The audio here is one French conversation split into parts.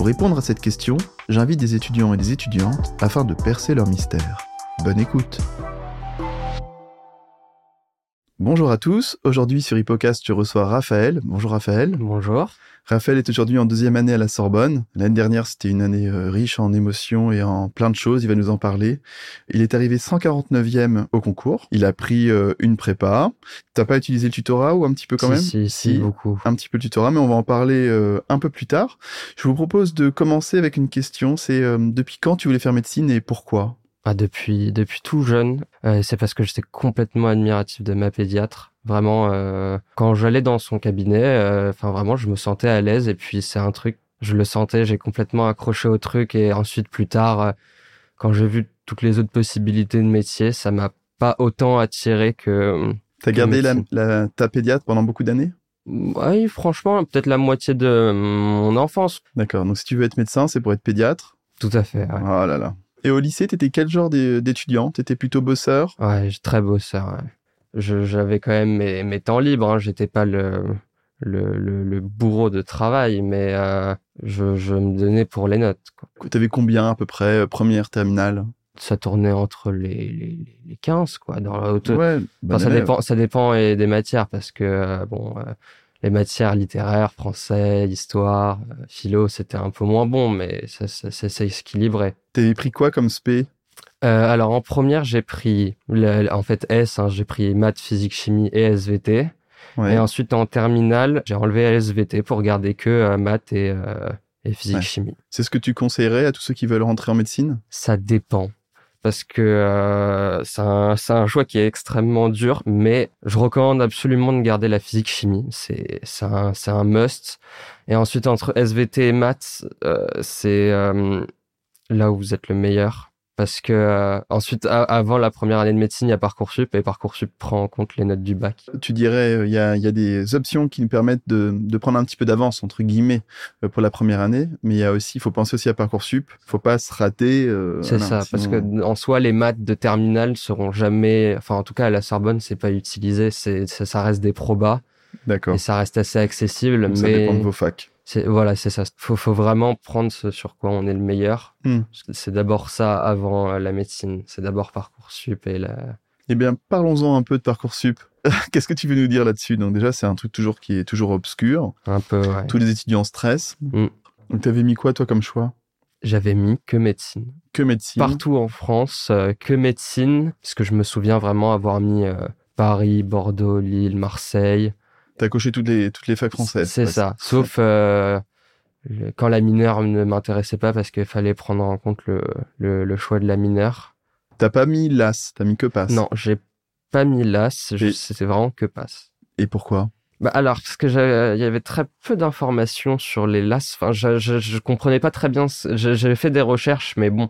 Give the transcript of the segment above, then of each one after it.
Pour répondre à cette question, j'invite des étudiants et des étudiantes afin de percer leur mystère. Bonne écoute Bonjour à tous, aujourd'hui sur Hippocast je reçois Raphaël. Bonjour Raphaël. Bonjour. Raphaël est aujourd'hui en deuxième année à la Sorbonne. L'année dernière c'était une année euh, riche en émotions et en plein de choses, il va nous en parler. Il est arrivé 149e au concours, il a pris euh, une prépa. T'as pas utilisé le tutorat ou un petit peu quand si, même? si, si, beaucoup. Un petit peu le tutorat, mais on va en parler euh, un peu plus tard. Je vous propose de commencer avec une question, c'est depuis quand tu voulais faire médecine et pourquoi? Ah, depuis depuis tout jeune, euh, c'est parce que j'étais complètement admiratif de ma pédiatre. Vraiment, euh, quand j'allais dans son cabinet, euh, enfin vraiment, je me sentais à l'aise. Et puis c'est un truc, je le sentais, j'ai complètement accroché au truc. Et ensuite, plus tard, quand j'ai vu toutes les autres possibilités de métier, ça m'a pas autant attiré que. T'as gardé la, la, ta pédiatre pendant beaucoup d'années? Oui, franchement, peut-être la moitié de mon enfance. D'accord. Donc si tu veux être médecin, c'est pour être pédiatre? Tout à fait. Ouais. Oh là là. Et au lycée, t'étais quel genre d'étudiant? T'étais plutôt bosseur? Ouais, très bosseur. Ouais. J'avais quand même mes, mes temps libres. Hein. J'étais pas le, le, le, le, bourreau de travail, mais euh, je, je me donnais pour les notes. T'avais combien à peu près, première, terminale? Ça tournait entre les, les, les 15, quoi, dans la haute. Ouais, enfin, ça dépend, ça dépend des matières, parce que, euh, bon, euh, les matières littéraires, français, histoire, euh, philo, c'était un peu moins bon, mais ça, ça, ça, ça équilibrait. T'avais pris quoi comme spé? Euh, Alors en première, j'ai pris, le, en fait S, hein, j'ai pris maths, physique, chimie et SVT. Ouais. Et ensuite en terminale, j'ai enlevé SVT pour garder que euh, maths et, euh, et physique, ouais. chimie. C'est ce que tu conseillerais à tous ceux qui veulent rentrer en médecine? Ça dépend parce que euh, c'est un, un, choix qui est extrêmement dur, mais je recommande absolument de garder la physique-chimie. C'est un, un must. Et ensuite, entre SVT et maths, euh, c'est euh, là où vous êtes le meilleur. Parce que euh, ensuite, avant la première année de médecine, il y a Parcoursup et Parcoursup prend en compte les notes du bac. Tu dirais, il y a, y a des options qui nous permettent de, de prendre un petit peu d'avance entre guillemets euh, pour la première année, mais il y a aussi, il faut penser aussi à Parcoursup. Il faut pas se rater. Euh, c'est ça, sinon... parce que en soi, les maths de terminale seront jamais, enfin en tout cas à la Sorbonne, c'est pas utilisé. C'est ça, ça reste des probas. D'accord. Et ça reste assez accessible, Donc, mais ça dépend de vos facs. Voilà, c'est ça. Faut, faut vraiment prendre ce sur quoi on est le meilleur. Mm. C'est d'abord ça avant la médecine. C'est d'abord Parcoursup et la. Eh bien, parlons-en un peu de Parcoursup. Qu'est-ce que tu veux nous dire là-dessus? Donc déjà, c'est un truc toujours qui est toujours obscur. Un peu, ouais. Tous les étudiants stressent. Mm. Donc, t'avais mis quoi, toi, comme choix? J'avais mis que médecine. Que médecine Partout en France, euh, que médecine. Parce que je me souviens vraiment avoir mis euh, Paris, Bordeaux, Lille, Marseille. T'as coché toutes les, toutes les facs françaises. C'est ça. Sauf euh, quand la mineure ne m'intéressait pas parce qu'il fallait prendre en compte le, le, le choix de la mineure. T'as pas mis LAS, t'as mis que passe. Non, j'ai pas mis LAS, Et... c'était vraiment que passe. Et pourquoi? Bah alors, parce que il y avait très peu d'informations sur les LAS. Enfin, je, je, je comprenais pas très bien. J'avais fait des recherches, mais bon,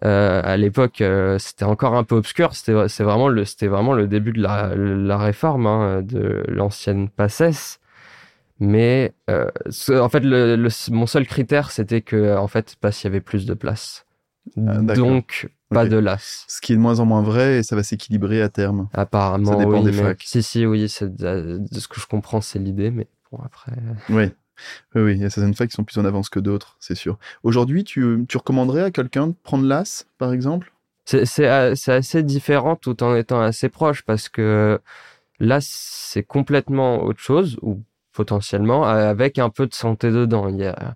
à l'époque, euh, c'était encore un peu obscur. C'était c'est vraiment le c'était vraiment le début de la, la réforme hein, de l'ancienne PACES. Mais euh, ce, en fait, le, le, mon seul critère, c'était que en fait, pas s'il y avait plus de place. Ah, Donc pas de las. Ce qui est de moins en moins vrai et ça va s'équilibrer à terme. Apparemment, Ça dépend oui, des facs. Si, si, oui, c'est de, de ce que je comprends, c'est l'idée, mais bon après. Oui. Oui, oui, il y a certaines facs qui sont plus en avance que d'autres, c'est sûr. Aujourd'hui, tu, recommanderais à quelqu'un de prendre l'AS, par exemple? C'est assez différent tout en étant assez proche parce que là, c'est complètement autre chose ou potentiellement avec un peu de santé dedans. Il y a,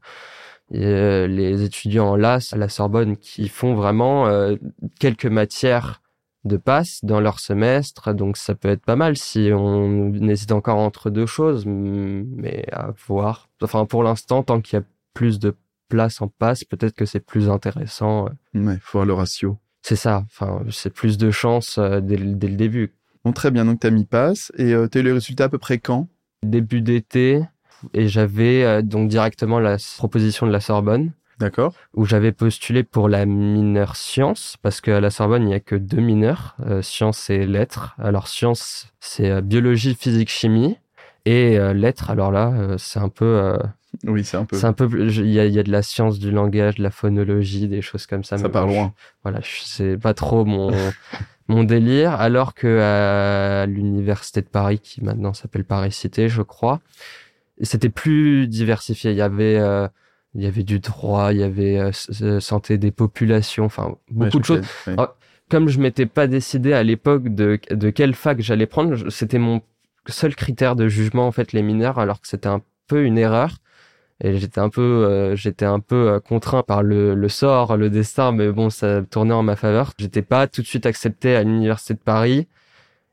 les étudiants là à la Sorbonne qui font vraiment euh, quelques matières de passe dans leur semestre, donc ça peut être pas mal si on hésite encore entre deux choses, mais à voir. Enfin, pour l'instant, tant qu'il y a plus de place en passe, peut-être que c'est plus intéressant. Ouais, faut voir le ratio. C'est ça. Enfin, c'est plus de chance euh, dès, le- dès le début. Bon, très bien, donc tu as mis passe et euh, tu as eu les résultats à peu près quand? Début d'été, et j'avais euh, donc directement la proposition de la Sorbonne. D'accord. où j'avais postulé pour la mineure sciences, parce qu'à la Sorbonne, il n'y a que deux mineurs, euh, sciences et lettres. Alors, sciences, c'est euh, biologie, physique, chimie. Et euh, lettres, alors là, euh, c'est un peu... Oui, c'est un peu. c'est un peu... Il y y a de la science du langage, de la phonologie, des choses comme ça. Ça mais part bon, je- loin. voilà, c'est pas trop mon, mon délire. Alors que à l'université de Paris, qui maintenant s'appelle Paris Cité, je crois, c'était plus diversifié. Il y avait, il y avait du droit, il y avait euh, euh, santé des populations, enfin beaucoup de choses. ouais. Comme je m'étais pas décidé à l'époque de, de quelle fac j'allais prendre, c'était mon seul critère de jugement en fait les mineurs, alors que c'était un peu une erreur. Et j'étais un peu, euh, j'étais un peu euh, contraint par le, le sort, le destin, mais bon, ça tournait en ma faveur. J'étais pas tout de suite accepté à l'université de Paris,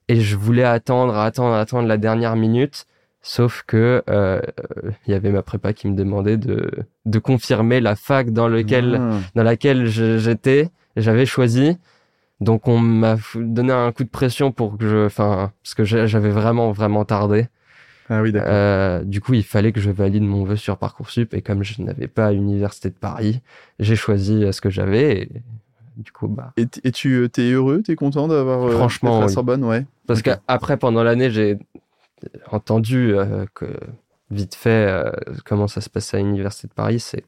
et je voulais attendre, attendre, attendre la dernière minute. Sauf que euh, il y avait ma prépa qui me demandait de, de confirmer la fac dans lequel, Ah, dans laquelle j'étais, j'avais choisi. Donc on m'a donné un coup de pression pour que je, enfin, parce que j'a- j'avais vraiment vraiment tardé. Ah oui, d'accord. Euh, du coup, il fallait que je valide mon vœu sur Parcoursup et comme je n'avais pas l'université de Paris, j'ai choisi euh, ce que j'avais. Et du coup, bah, Et, et tu euh, t'es heureux, t'es content d'avoir euh, Franchement, à la oui. Sorbonne, ouais. parce Ok. qu'après pendant l'année, j'ai entendu euh, que vite fait euh, comment ça se passait à l'université de Paris, c'est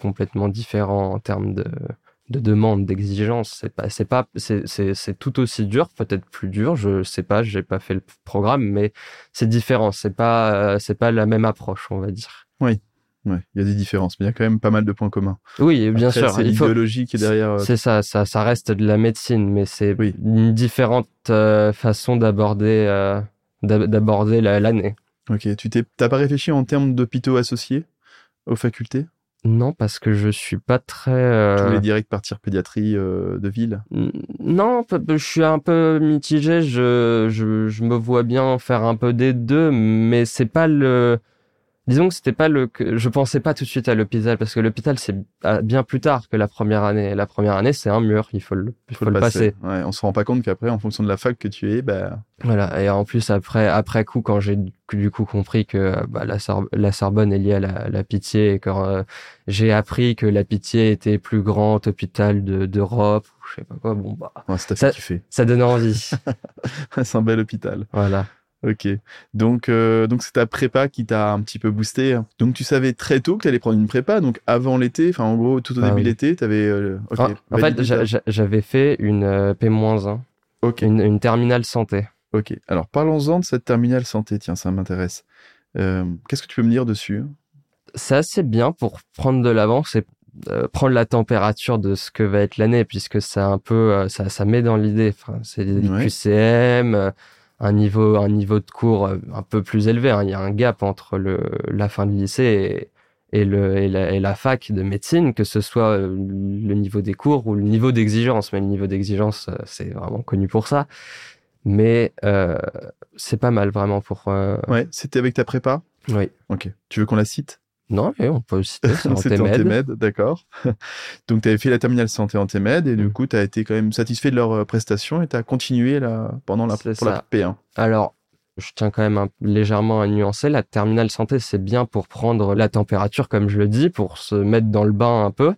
complètement différent en termes de de demande, d'exigence. C'est pas, c'est pas, c'est, tout aussi dur, peut-être plus dur. Je sais pas, j'ai pas fait le programme, mais c'est différent. C'est pas, euh, c'est pas la même approche, on va dire. Ouais, il y a des différences, mais il y a quand même pas mal de points communs. Oui, bien Après, sûr. C'est l'idéologie qui est derrière. euh, c'est ça, ça, ça reste de la médecine, mais c'est Oui. une différente euh, façon d'aborder, d'ab- d'aborder la- l'année. Ok, tu t'es, t'as pas réfléchi en termes d'hôpitaux associés aux facultés? Non, parce que je suis pas très. euh, Tu voulais direct partir pédiatrie euh, de ville? Non, je suis un peu mitigé. Je, je, je me vois bien faire un peu des deux, mais c'est pas le. Disons que c'était pas le. que- Je pensais pas tout de suite à l'hôpital parce que l'hôpital c'est à- bien plus tard que la première année. La première année c'est un mur, il faut le, il faut le passer. Ouais, on se rend pas compte qu'après, en fonction de la fac que tu es, bah, Voilà. Et en plus après après coup quand j'ai du coup compris que bah, la, Sor- la Sorbonne est liée à la, la Pitié et quand euh, j'ai appris que la Pitié était plus grand hôpital de- d'Europe ou je sais pas quoi, bon bah ouais, ça Ça- ça donne envie. c'est un bel hôpital. voilà. Ok. Donc, euh, donc c'est ta prépa qui t'a un petit peu boosté. Donc, tu savais très tôt que tu allais prendre une prépa. Donc, avant l'été, enfin, en gros, tout au Ah début oui. de l'été, tu avais. ok, En, en fait, j'avais fait une euh, P-1, Ok. une, une terminale santé. Ok. Alors, parlons-en de cette terminale santé. Tiens, ça m'intéresse. Euh, Qu'est-ce que tu peux me dire dessus? C'est assez bien pour prendre de l'avance et euh, prendre la température de ce que va être l'année, puisque c'est un peu, euh, ça, ça met dans l'idée. Enfin, c'est des Ouais. QCM, euh, un niveau, un niveau de cours euh, un peu plus élevé. hein. Il y a un gap entre le, la fin de lycée et, et, le, et, la, et la fac de médecine, que ce soit euh, le niveau des cours ou le niveau d'exigence. Mais le niveau d'exigence, euh, c'est vraiment connu pour ça. Mais euh, c'est pas mal vraiment pour. euh, Ouais, c'était avec ta prépa? Oui. Ok. Tu veux qu'on la cite? Non, mais on peut en C'était en TMED. D'accord. Donc, tu avais fait la terminale santé en TMED et du Mm. coup, tu as été quand même satisfait de leurs euh, prestations et tu as continué là, pendant la, pour la ça. P1. Alors, je tiens quand même un- légèrement à nuancer. La terminale santé, c'est bien pour prendre la température, comme je le dis, pour se mettre dans le bain un peu.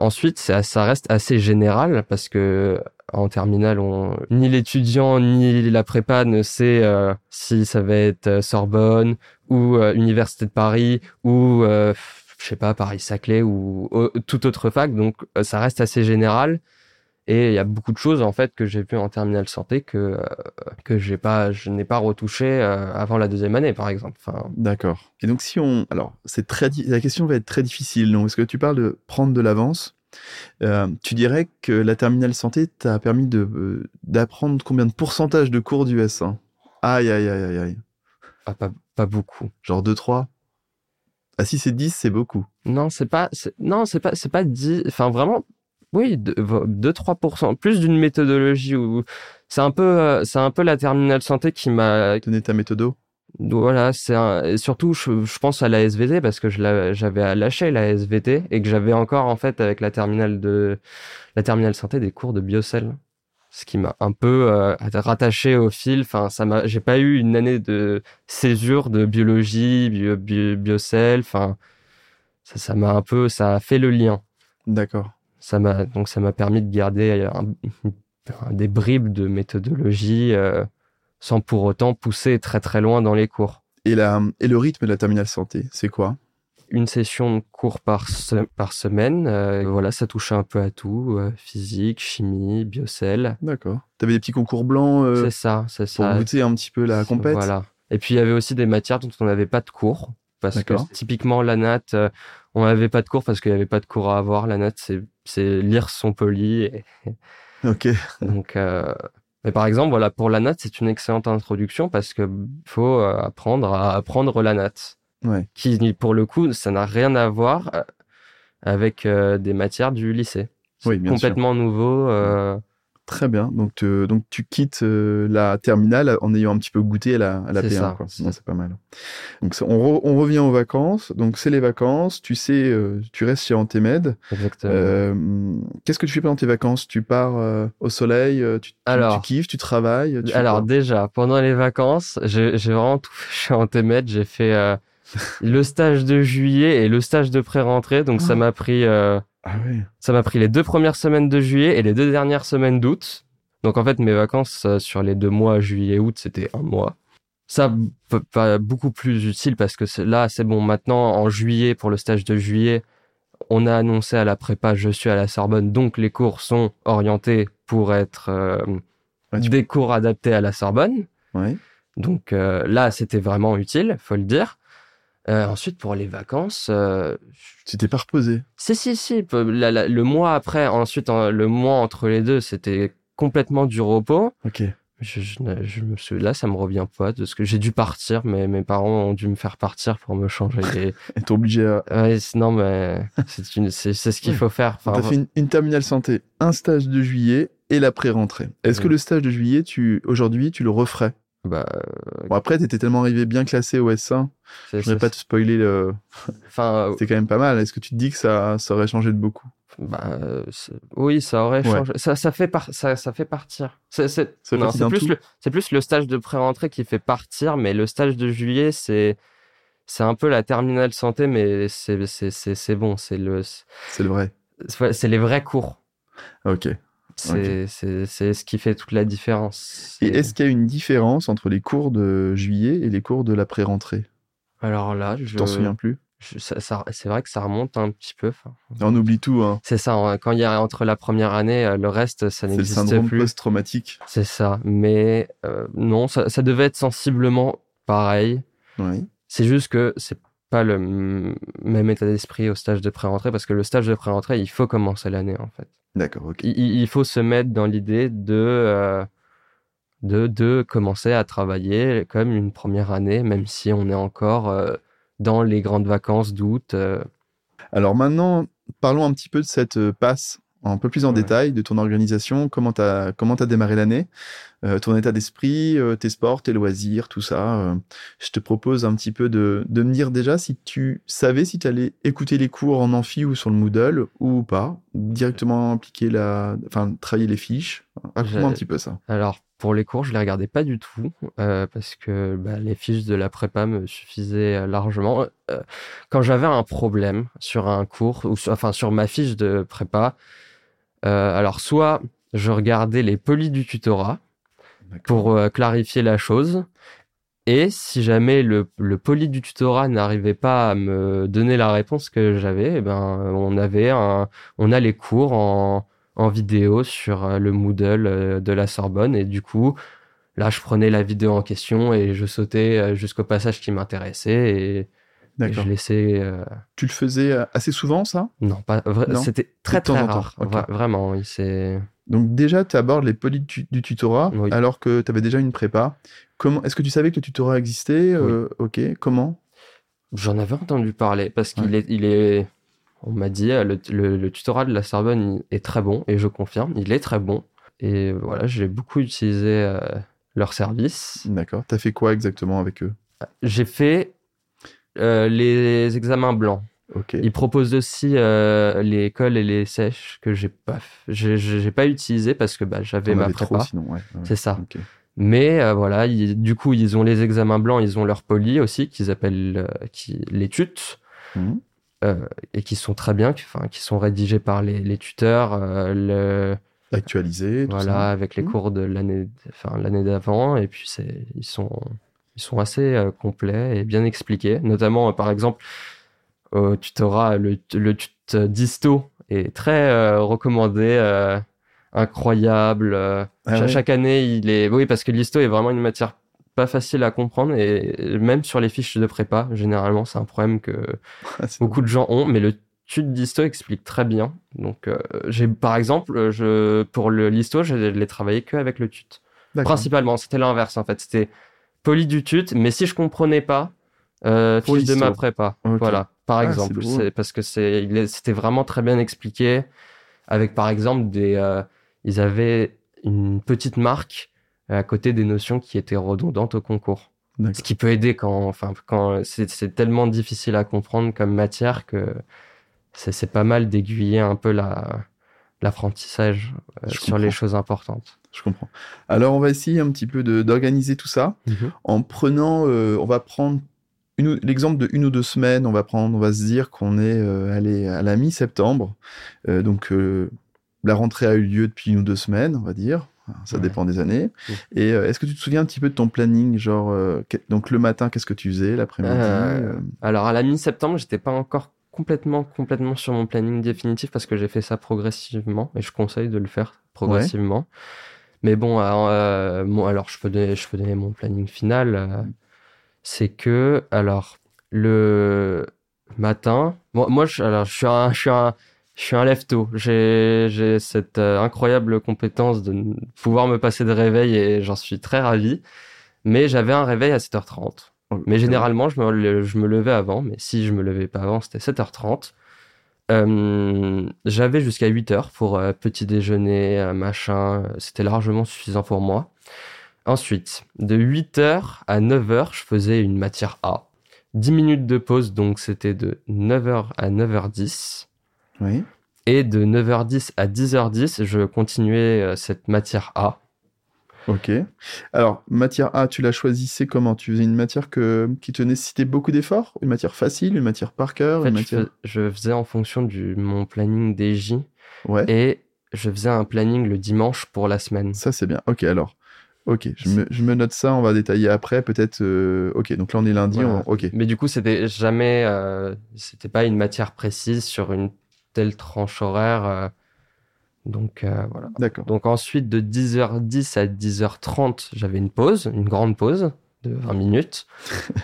Ensuite, ça, reste assez général parce que en terminale, on, ni l'étudiant ni la prépa ne sait euh, si ça va être euh, Sorbonne ou euh, Université de Paris ou euh, je sais pas Paris-Saclay ou euh, toute autre fac. Donc, euh, ça reste assez général. Et il y a beaucoup de choses en fait que j'ai vues en terminale santé que euh, que j'ai pas, je n'ai pas retouché euh, avant la deuxième année, par exemple. Enfin, D'accord. Et donc, si on. Alors, c'est très. La question va être très difficile. Donc, parce que tu parles de prendre de l'avance. Euh, tu dirais que la terminale santé t'a permis de euh, d'apprendre combien de pourcentage de cours du S1 Aïe, aïe, aïe, aïe, aïe. ah, pas, pas beaucoup. Genre 2-3 Ah, si c'est 10, c'est beaucoup. Non, c'est pas, non, c'est pas, c'est pas dit. Enfin, vraiment, oui, 2-3%, plus d'une méthodologie où c'est un peu, euh, c'est un peu la terminale santé qui m'a, Tenez ta méthodo. voilà, c'est un, surtout, je, je pense à la SVT parce que j'avais lâché la SVT et que j'avais encore, en fait, avec la terminale de, la terminale santé des cours de biocell. Ce qui m'a un peu euh, rattaché au fil. Enfin, ça m'a, j'ai pas eu une année de césure de biologie, bio, bio, biocell. Enfin, ça, ça m'a un peu, ça a fait le lien. D'accord. Ça m'a donc ça m'a permis de garder un- des bribes de méthodologie euh, sans pour autant pousser très très loin dans les cours. Et, la, et le rythme de la terminale santé, c'est quoi? Une session de cours par, se- par semaine, euh, voilà, ça touchait un peu à tout, euh, physique, chimie, biocell. D'accord. T'avais des petits concours blancs euh, c'est ça, c'est pour ça. goûter un petit peu la compète? Voilà. Et puis il y avait aussi des matières dont on n'avait pas de cours. Parce que typiquement, la natte, euh, on n'avait pas de cours parce qu'il n'y avait pas de cours à avoir. La natte, c'est, lire son poli. Et, Ok. donc, euh, mais par exemple, voilà, pour la natte, c'est une excellente introduction parce que faut euh, apprendre à apprendre la natte. Ouais. Qui, pour le coup, ça n'a rien à voir avec euh, des matières du lycée. Oui, bien sûr. complètement nouveau. Très bien. Donc, te- donc tu quittes euh, la terminale en ayant un petit peu goûté à la, à la C'est P1. ça. quoi. Non, c'est pas mal. Donc ça- on, re- on revient aux vacances. Donc c'est les vacances. Tu sais, euh, tu restes chez Antémed. exactement. Euh, Qu'est-ce que tu fais pendant tes vacances? Tu pars au soleil tu, Alors. tu kiffes, tu travailles tu fais Alors déjà, pendant les vacances, j'ai vraiment tout fait. En TMED, j'ai fait le stage de juillet et le stage de pré-rentrée. Donc ça Ah. m'a pris, Ah ouais. ça m'a pris les deux premières semaines de juillet et les deux dernières semaines d'août. Donc en fait, mes vacances euh, sur les deux mois juillet-août, c'était un mois. Ça, pas beaucoup plus utile parce que là, c'est bon. Maintenant, en juillet, pour le stage de juillet, on a annoncé à la prépa, je suis à la Sorbonne, donc les cours sont orientés pour être euh, Ouais, des cours adaptés à la Sorbonne. Ouais. Donc euh, là, c'était vraiment utile, faut le dire. Euh, ensuite, pour les vacances, euh, Tu t'es pas reposé. si, si, si. peu- la- la- le mois après, ensuite, en- le mois entre les deux, c'était complètement du repos. Ok. Je, je, me suis, là, ça me revient pas de ce que j'ai dû partir, mais mes parents ont dû me faire partir pour me changer. Et t'es obligé à. Ouais, non, mais c'est ce qu'il faut faire. Enfin, T'as fait une, une terminale santé, un stage de juillet et la pré-rentrée. Est-ce que le stage de juillet, tu aujourd'hui, tu le referais? Bah, Bon après, t'étais tellement arrivé bien classé au S1, c'est- je voudrais pas te spoiler le. Enfin, C'était quand même pas mal. Est-ce que tu te dis que ça, ça aurait changé de beaucoup? Bah, euh, oui, ça aurait Ouais. changé. Ça, ça, fait par- ça, ça fait partir. C'est plus, le- plus le stage de pré-rentrée qui fait partir, mais le stage de juillet, c'est c'est un peu la terminale santé, mais c'est bon. C'est le C'est le vrai. c'est les vrais cours. Ok. C'est ce qui fait toute la différence. Et est-ce qu'il y a une différence entre les cours de juillet et les cours de la pré-rentrée Alors là, je, t'en souviens plus? c'est vrai que ça remonte un petit peu. Enfin, On oublie tout. Hein. C'est ça. Quand il y a entre la première année, euh, le reste, ça C'est le n'existe syndrome plus. post-traumatique. C'est ça. Mais euh, non, ça, ça devait être sensiblement pareil. Oui. C'est juste que c'est pas le même état d'esprit au stage de pré-rentrée parce que le stage de pré-rentrée, il faut commencer l'année en fait. D'accord. Ok. Il, faut se mettre dans l'idée de, euh, de de commencer à travailler comme une première année, même si on est encore euh, dans les grandes vacances d'août. euh. Alors maintenant, parlons un petit peu de cette passe un peu plus en Ouais. détail, de ton organisation, comment tu as, comment démarré l'année, euh, ton état d'esprit, euh, tes sports, tes loisirs, tout ça. euh. je te propose un petit peu de, de me dire déjà si tu savais si tu allais écouter les cours en amphi ou sur le Moodle ou pas, directement appliquer la, enfin, travailler les fiches. Raconte-moi un petit peu ça. Alors pour les cours, je les regardais pas du tout euh, parce que bah, les fiches de la prépa me suffisaient largement. Euh, quand j'avais un problème sur un cours ou sur- enfin sur ma fiche de prépa, alors soit je regardais les polis du tutorat pour euh, clarifier la chose. Et si jamais le, le poli du tutorat n'arrivait pas à me donner la réponse que j'avais, eh ben on avait un, on a les cours en, en vidéo sur euh, le Moodle euh, de la Sorbonne et du coup là je prenais la vidéo en question et je sautais euh, jusqu'au passage qui m'intéressait et D'accord. je laissais euh, Tu le faisais euh, assez souvent, ça? Non pas Non c'était très très rare. Vra- vraiment oui, c'est Donc déjà, tu abordes les polis du, du tutorat Oui. alors que tu avais déjà une prépa. Comment Est-ce que tu savais que le tutorat existait? Euh, Ok. Comment? J'en avais entendu parler parce qu'il Ouais. est, il est, on m'a dit, le, le- le tutorat de la Sorbonne il est très bon et je confirme, il est très bon. Et voilà, j'ai beaucoup utilisé euh, leur service. D'accord. T'as fait quoi exactement avec eux? J'ai fait euh, les examens blancs. Ok. Ils proposent aussi euh, les cols et les sèches que j'ai pas, j'ai, pas utilisé parce que bah, j'avais ma prépa. trop sinon, ouais. ouais. C'est ça. Mais euh, voilà, ils- du coup, ils ont les examens blancs, ils ont leur poli aussi, qu'ils appellent qui, les tutes. Mhm. et qui sont très bien, qui, sont rédigés par les, les tuteurs, le, actualisés, voilà, avec les mmh. cours de l'année, enfin l'année d'avant, et puis c'est, ils sont, ils sont assez complets et bien expliqués. Notamment, par exemple, au tutorat, le, le tut disto est très recommandé incroyable. Ah chaque année, il est. Oui, parce que l'histo est vraiment une matière pas facile à comprendre et même sur les fiches de prépa, généralement, c'est un problème que beaucoup de gens ont. Mais le tuto d'histo explique très bien. Donc, euh, j'ai par exemple, je pour le l'histo, je l'ai travaillé que avec le tut. Principalement, c'était l'inverse en fait. C'était poli du tut, mais si je comprenais pas, euh, fiche de ma prépa. Voilà, par ah, exemple, c'est parce que c'était vraiment très bien expliqué. Avec par exemple des euh, ils avaient une petite marque à côté des notions qui étaient redondantes au concours. Ce qui peut aider quand, enfin, quand c'est tellement difficile à comprendre comme matière que c'est pas mal d'aiguiller un peu l'apprentissage euh, sur les choses importantes. Je comprends. Alors, on va essayer un petit peu d'organiser tout ça mhm. en prenant, euh, on va prendre l'exemple de une ou deux semaines. On va prendre, on va se dire qu'on est euh, allé à la mi-septembre, donc la rentrée a eu lieu depuis une ou deux semaines, on va dire. Ça dépend des années. Et euh, est-ce que tu te souviens un petit peu de ton planning Genre, euh, donc le matin, qu'est-ce que tu faisais L'après-midi euh, Alors, à la mi-septembre, j'étais pas encore complètement, complètement sur mon planning définitif parce que j'ai fait ça progressivement et je conseille de le faire progressivement. Mais bon, alors, je, peux donner, je peux donner mon planning final. c'est que, alors, le matin, moi, je, alors, je suis un, je suis un je suis un lève-tôt. J'ai cette euh, incroyable compétence de pouvoir me passer de réveil et j'en suis très ravi. Mais j'avais un réveil à 7h30. Mais généralement, je me, je me levais avant. Mais si je me levais pas avant, c'était 7h30. Euh, j'avais jusqu'à 8h pour euh, petit déjeuner, machin. C'était largement suffisant pour moi. Ensuite, de 8h à 9h, je faisais une matière A. 10 minutes de pause, donc c'était de 9h à 9h10. Oui. Et de 9h10 à 10h10, je continuais euh, cette matière A. Ok. Alors, matière A, tu la choisissais comment? Tu faisais une matière que, qui te nécessitait beaucoup d'efforts? Une matière facile Une matière par cœur je, faisais en fonction de mon planning DJ. Ouais. Et je faisais un planning le dimanche pour la semaine. Ça, c'est bien. Ok, alors. Ok, je me, je me, note ça, on va détailler après, peut-être. Euh, ok, donc là on est lundi, ok. Mais du coup, c'était jamais, euh, c'était pas une matière précise sur une telle tranche horaire. Euh, donc euh, voilà. D'accord. Donc ensuite, de 10h10 à 10h30, j'avais une pause, une grande pause de 20 minutes.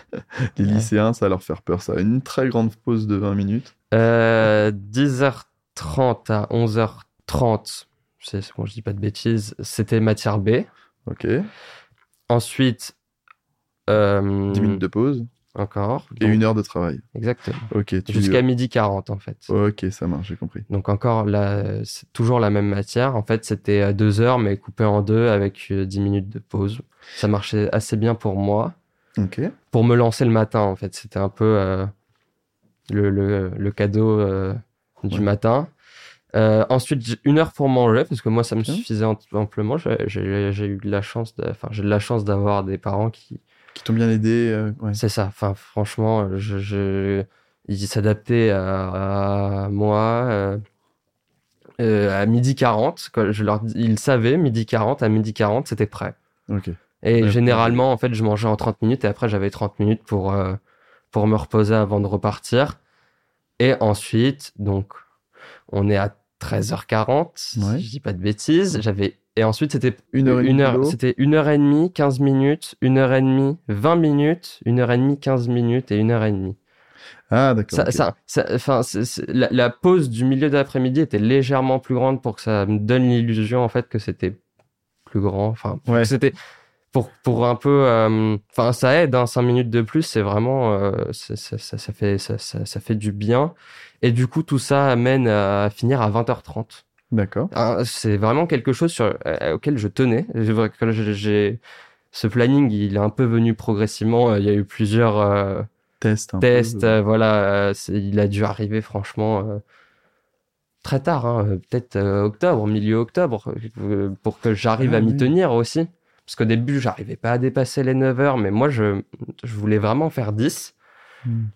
Les lycéens, ça va leur faire peur, ça. Une très grande pause de 20 minutes. Euh, 10h30 à 11h30, c'est bon, je dis pas de bêtises, c'était matière B. Ok. Ensuite. 10 euh, minutes de pause. Encore. Et une heure de travail. Exactement. Ok. Jusqu'à midi 40 en fait. Ok, ça marche, j'ai compris. Donc encore c'est toujours la même matière. En fait, c'était à deux heures, mais coupé en deux avec 10 euh, minutes de pause. Ça marchait assez bien pour moi. Ok. Pour me lancer le matin, en fait, c'était un peu euh, le, le, le, cadeau euh, du matin. ensuite, une heure pour manger, parce que moi, ça me suffisait amplement. J'ai eu de la chance, enfin, j'ai de la chance d'avoir des parents qui qui t'ont bien aidé. Euh, C'est ça. Enfin, franchement, je, je... ils s'adaptaient à, moi. Euh, euh, à midi 40, je leur, ils savaient, midi 40, à midi 40, c'était prêt. Et généralement, en fait, je mangeais en 30 minutes et après, j'avais 30 minutes pour, pour me reposer avant de repartir. Et ensuite, donc, on est à 13h40, si je dis pas de bêtises. J'avais et ensuite, c'était une heure, une heure, c'était une heure et demie, 15 minutes, une heure et demie, 20 minutes, une heure et demie, 15 minutes et une heure et demie. Ah, d'accord. Ça, ça, enfin, la, pause du milieu d'après-midi était légèrement plus grande pour que ça me donne l'illusion, en fait, que c'était plus grand. Enfin, c'était pour, pour un peu, euh, enfin, ça aide, hein, 5 minutes de plus, c'est vraiment, euh, ça, ça, ça, fait, ça, ça, fait du bien. Et du coup, tout ça amène à finir à 20h30. D'accord. Ah, c'est vraiment quelque chose sur, euh, auquel je tenais. J'ai, ce planning, il est un peu venu progressivement. Il y a eu plusieurs euh, tests. Tests, euh, voilà. il a dû arriver franchement très tard, hein, peut-être octobre, milieu octobre, pour que j'arrive à ah m'y tenir aussi. Parce qu'au début, j'arrivais pas à dépasser les 9 heures, mais moi, je, je voulais vraiment faire 10. Hmm.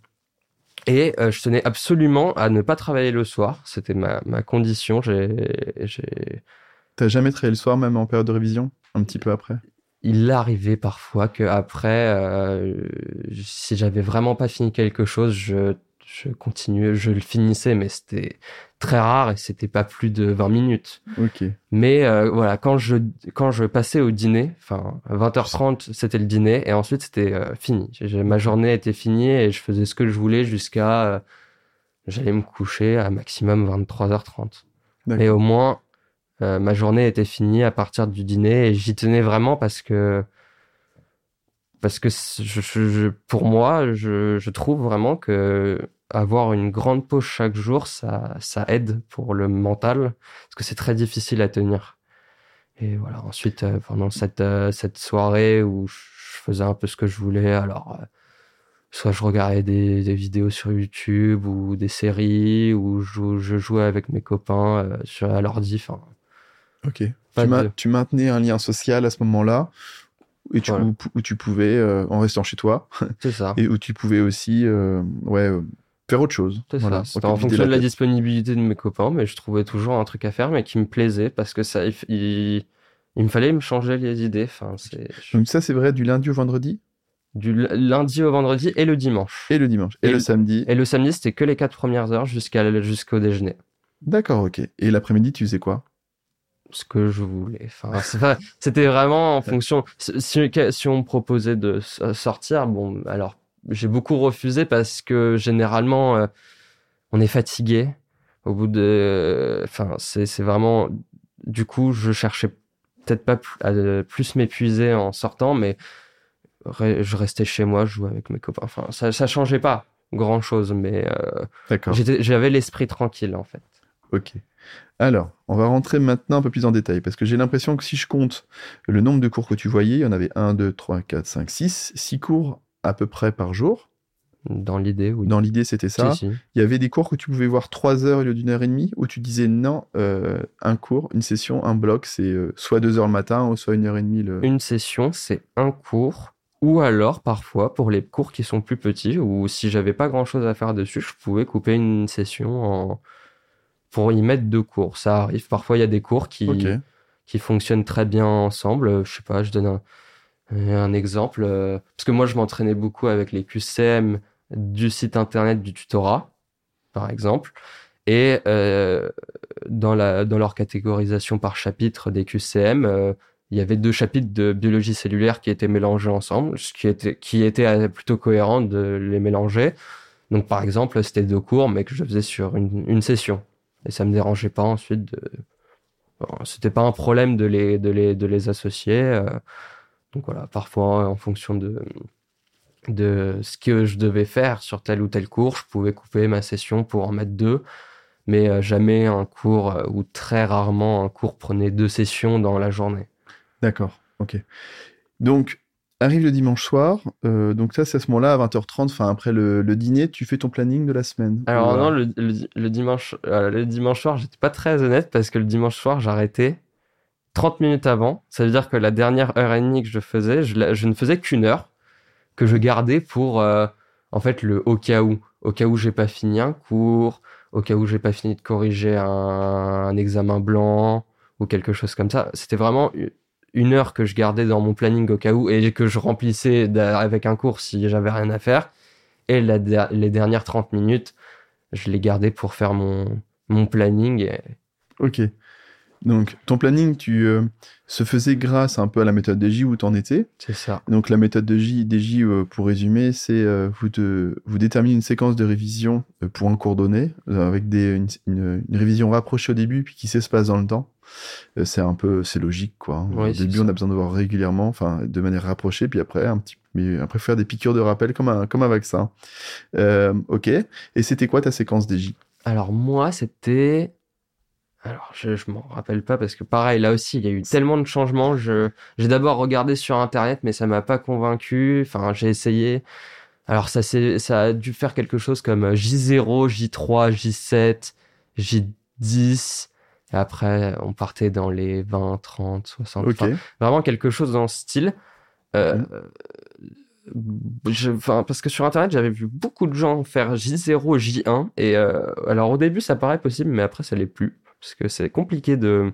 Et euh, je tenais absolument à ne pas travailler le soir. C'était ma, ma condition. J'ai... T'as jamais travaillé le soir, même en période de révision? Un petit peu après? Il arrivait parfois que après, euh, si j'avais vraiment pas fini quelque chose, je, je continuais, je le finissais, mais c'était très rare et c'était pas plus de 20 minutes. Ok. Mais euh, voilà, quand je quand je passais au dîner, enfin à 20h30 c'était le dîner et ensuite c'était euh, fini. Ma journée était finie et je faisais ce que je voulais jusqu'à euh, j'allais me coucher à maximum 23h30. D'accord. Mais au moins ma journée était finie à partir du dîner et j'y tenais vraiment parce que parce que je, je- pour moi je, je trouve vraiment que avoir une grande pause chaque jour ça ça aide pour le mental parce que c'est très difficile à tenir et voilà ensuite euh, pendant cette euh, cette soirée où je faisais un peu ce que je voulais alors euh, soit je regardais des, des vidéos sur YouTube ou des séries ou je, je jouais avec mes copains sur à l'ordi Ok. Pas Tu, ma- de- tu maintenais un lien social à ce moment-là et tu, Voilà. où, où tu pouvais, euh, en restant chez toi, ça et où tu pouvais aussi euh, ouais, euh, faire autre chose. C'est Voilà. ça. En fonction de la disponibilité de mes copains, mais je trouvais toujours un truc à faire, mais qui me plaisait parce que ça, il, il, il me fallait me changer les idées. Enfin, c'est Donc ça, c'est vrai du lundi au vendredi? Du lundi au vendredi et le dimanche. et le dimanche. Et, Et le le- samedi? Et le samedi, c'était que les quatre premières heures jusqu'au déjeuner. D'accord, ok. Et l'après-midi, tu faisais quoi? Ce que je voulais. Enfin, c'était vraiment en fonction. Si, on me proposait de s- sortir, bon, alors j'ai beaucoup refusé parce que généralement, euh, on est fatigué. Au bout de, enfin, c'est vraiment. Du coup, je cherchais peut-être pas à euh, plus m'épuiser en sortant, mais je restais chez moi, je jouais avec mes copains. Enfin, ça, ça changeait pas grand chose, mais euh, j'avais l'esprit tranquille en fait. Ok. Alors, on va rentrer maintenant un peu plus en détail, parce que j'ai l'impression que si je compte le nombre de cours que tu voyais, il y en avait 1, 2, 3, 4, 5, 6, 6 cours à peu près par jour. Dans l'idée, oui. Dans l'idée, c'était ça. Si, si. Il y avait des cours que tu pouvais voir 3 heures au lieu d'une heure et demie, où tu disais non, euh, un cours, une session, un bloc, c'est euh, soit 2 heures le matin, ou soit 1 heure et demie le... Une session, c'est un cours. Ou alors, parfois, pour les cours qui sont plus petits, ou si j'avais pas grand chose à faire dessus, je pouvais couper une session en... pour y mettre deux cours. Ça arrive. Parfois, il y a des cours qui, qui fonctionnent très bien ensemble. Euh, Je sais pas, je donne un, un exemple. euh, Parce que moi, je m'entraînais beaucoup avec les QCM du site internet du tutorat, par exemple. Et euh, dans, la, dans leur catégorisation par chapitre des QCM, euh, il y avait deux chapitres de biologie cellulaire qui étaient mélangés ensemble, ce qui était, qui était plutôt cohérent de les mélanger. Donc, par exemple, c'était deux cours, mais que je faisais sur une, une session. Et ça me dérangeait pas ensuite de, Bon, c'était pas un problème de les, de les, de les associer. euh, donc voilà, parfois en fonction de, de ce que je devais faire sur tel ou tel cours, je pouvais couper ma session pour en mettre deux, mais euh, jamais un cours euh, ou très rarement un cours prenait deux sessions dans la journée. D'accord, ok. Donc, arrive le dimanche soir, euh, donc ça, c'est à ce moment-là, à 20h30, enfin après le, le dîner, tu fais ton planning de la semaine. Alors non, euh, le, le, le dimanche, euh, le dimanche soir, j'étais pas très honnête parce que le dimanche soir, j'arrêtais 30 minutes avant. Ça veut dire que la dernière heure et demie que je faisais, je, la- je ne faisais qu'une heure que je gardais pour, euh, en fait, le au cas où. Au cas où j'ai pas fini un cours, au cas où j'ai pas fini de corriger un, un examen blanc ou quelque chose comme ça. C'était vraiment une heure que je gardais dans mon planning au cas où et que je remplissais avec un cours si j'avais rien à faire. Et les dernières 30 minutes, je les gardais pour faire mon, mon planning. Ok. Donc, ton planning, tu euh, se faisait grâce un peu à la méthode DJ où tu en étais. C'est ça. Donc, la méthode de J, DJ, euh, pour résumer, c'est euh, vous, de, vous déterminez une séquence de révision euh, pour un cours donné, avec des, une, une- une révision rapprochée au début, puis qui s'espace dans le temps. C'est un peu, c'est logique, quoi. hein. Oui, au début, ça. on a besoin de voir régulièrement, enfin, de manière rapprochée, puis après, un petit, mais après faire des piqûres de rappel comme un, comme un vaccin. Ok. Et c'était quoi ta séquence DJ Alors moi, c'était... Alors je, je m'en rappelle pas parce que pareil, là aussi, il y a eu tellement de changements. Je, j'ai d'abord regardé sur Internet, mais ça m'a pas convaincu. Enfin, j'ai essayé. Alors ça, c'est, ça a dû faire quelque chose comme J0, J3, J7, J10. Et après, on partait dans les 20, 30, 60. Ok. Enfin, vraiment quelque chose dans ce style. Euh, je, parce que sur internet j'avais vu beaucoup de gens faire J0, J1 et euh, alors au début ça paraît possible mais après ça l'est plus parce que c'est compliqué de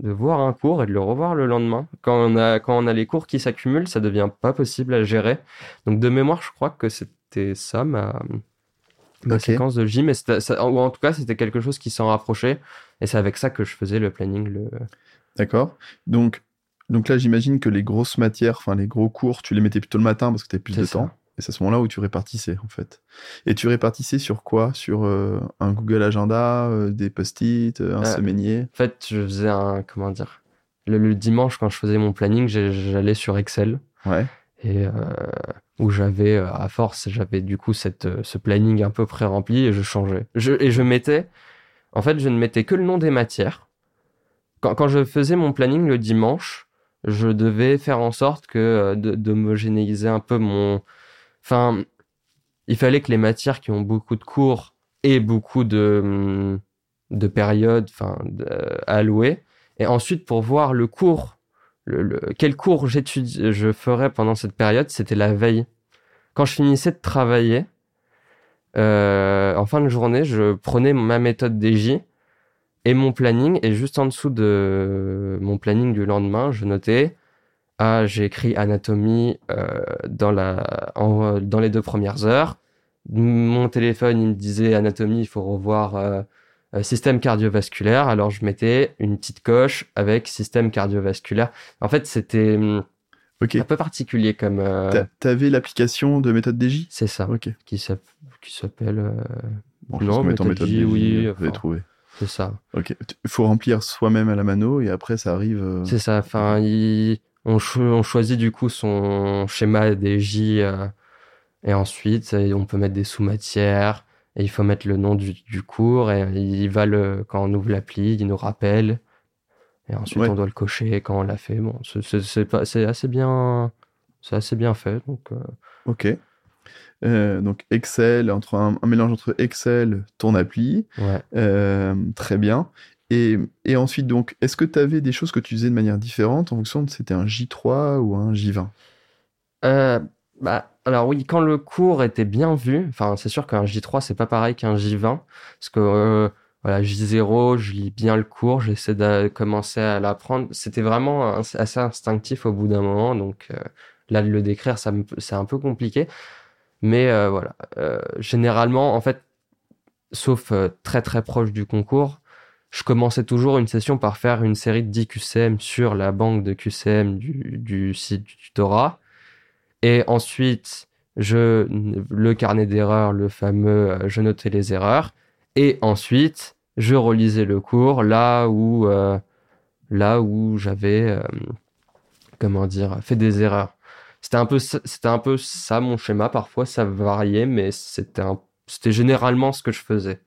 de voir un cours et de le revoir le lendemain. Quand on a quand on a les cours qui s'accumulent, ça devient pas possible à gérer. Donc de mémoire, je crois que c'était ça ma séquence de gym, ça- ou en tout cas c'était quelque chose qui s'en rapprochait et c'est avec ça que je faisais le planning. Le... D'accord. Donc, donc là, j'imagine que les grosses matières, enfin les gros cours, tu les mettais plutôt le matin parce que tu avais plus de ça. temps. Et c'est à ce moment-là où tu répartissais, en fait. Et tu répartissais sur quoi? Sur euh, un Google Agenda, euh, des post-it, euh, un semainier? En fait, je faisais un comment dire? Le, le dimanche quand je faisais mon planning, j'allais sur Excel. Ouais. et où j'avais à force j'avais du coup cette ce planning un peu pré-rempli et je changeais je, et je mettais en fait je ne mettais que le nom des matières quand, quand je faisais mon planning le dimanche je devais faire en sorte que d'homogénéiser un peu mon enfin il fallait que les matières qui ont beaucoup de cours et beaucoup de hum, de périodes enfin à allouer et ensuite pour voir le cours le, le- quel cours j'étudie, je ferais pendant cette période, c'était la veille. Quand je finissais de travailler, euh, en fin de journée, je prenais ma méthode DJ et mon planning, et juste en dessous de mon planning du lendemain, je notais ah j'ai écrit anatomie euh, dans la en- dans les deux premières heures. Mon téléphone il me disait anatomie, il faut revoir euh, euh, système cardiovasculaire. Alors je mettais une petite coche avec système cardiovasculaire. En fait, c'était hum, Ok. un peu particulier comme. euh, T'a- T'avais l'application de méthode DJ c'est ça. Ok. Qui s'app- qui s'appelle. Bon, Non, méthode méthode J, DJ, oui, vous enfin. trouver. c'est ça. Ok. Il faut remplir soi-même à la mano et après ça arrive. euh, C'est ça. Enfin, il- on, cho- on choisit du coup son schéma des J euh, et ensuite on peut mettre des sous-matières et il faut mettre le nom du, du cours et il va le quand on ouvre l'appli, il nous rappelle et ensuite Ouais. on doit le cocher quand on l'a fait. Bon, c'est- assez bien, c'est assez bien fait. Donc euh, Ok. Euh, donc Excel, entre un, un mélange entre Excel, ton appli, ouais. euh, très bien. Et, ensuite, donc, est-ce que tu avais des choses que tu faisais de manière différente en fonction de si c'était un J3 ou un J20 Euh, bah, alors oui, quand le cours était bien vu, c'est sûr qu'un J3, c'est pas pareil qu'un J20, parce que, euh, voilà, J0, je lis bien le cours, j'essaie de commencer à l'apprendre. C'était vraiment assez instinctif au bout d'un moment, donc euh, là, de le décrire, c'est un peu compliqué. Mais voilà, généralement, en fait, sauf très très proche du concours, je commençais toujours une session par faire une série de 10 QCM sur la banque de QCM du, site du tutorat. Et ensuite, je, le carnet d'erreurs, le fameux, euh, je notais les erreurs. Et ensuite, je relisais le cours là où, euh, où j'avais, euh, comment dire, fait des erreurs. C'était un peu, un peu ça mon schéma. Parfois, ça variait, mais c'était généralement ce que je faisais.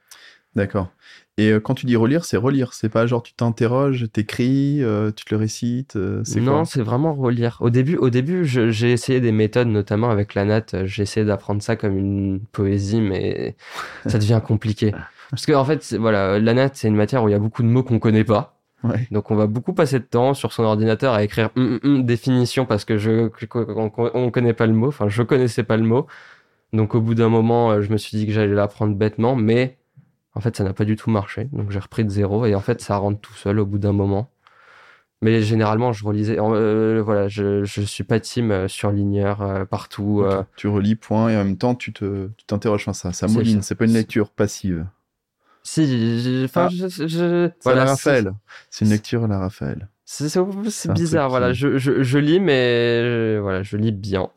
D'accord. Et euh, quand tu dis relire, c'est relire. C'est pas genre tu t'interroges, t'écris, euh, tu te le récites. euh, c'est Non, c'est vraiment relire. Au début, au début, je- j'ai essayé des méthodes, notamment avec la natte. J'ai essayé d'apprendre ça comme une poésie, mais ça devient compliqué. Parce que en fait, c'est- voilà, la natte, c'est une matière où il y a beaucoup de mots qu'on connaît pas. Ouais. Donc, on va beaucoup passer de temps sur son ordinateur à écrire hum, définition parce que je on, on connaît pas le mot. Enfin, je connaissais pas le mot. Donc, au bout d'un moment, euh, je me suis dit que j'allais l'apprendre bêtement, mais en fait, ça n'a pas du tout marché. Donc, j'ai repris de zéro et en fait, ça rentre tout seul au bout d'un moment. Mais généralement, je relisais. euh, voilà, je, je suis pas team euh, surligneur euh, partout. Euh, Tu relis point et en même temps tu te, tu t'interroges. Enfin, ça, ça mouline. C'est pas une lecture passive. si, enfin, Ah. je, je- C'est voilà, la Raphaël. C'est une lecture à la Raphaël. C'est bizarre, voilà. qui- Je, je, je lis, mais voilà, je lis bien.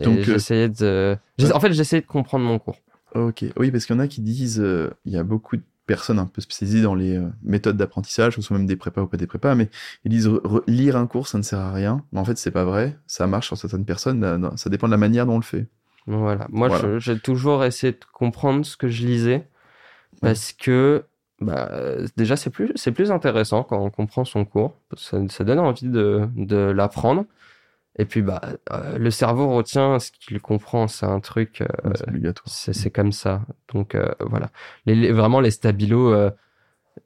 Et Donc, j'essayais de. j'ai- En fait, j'essayais de comprendre mon cours. Ok, oui, parce qu'il y en a qui disent, euh, il y a beaucoup de personnes un peu spécialisées dans les euh, méthodes d'apprentissage, ou soit même des prépas ou pas des prépas, mais ils disent re- re- lire un cours, ça ne sert à rien. Mais en fait, c'est pas vrai. Ça marche sur certaines personnes. là, non, ça dépend de la manière dont on le fait. Voilà. Moi, Voilà. j'ai toujours essayé de comprendre ce que je lisais parce que bah, euh, déjà, c'est plus, c'est plus intéressant quand on comprend son cours. Ça, ça donne envie de, de l'apprendre. Et puis, bah, euh, le cerveau retient ce qu'il comprend. C'est un truc. euh, Ouais, c'est obligatoire. c'est comme ça. Donc euh, voilà. Les, les- vraiment les stabilos,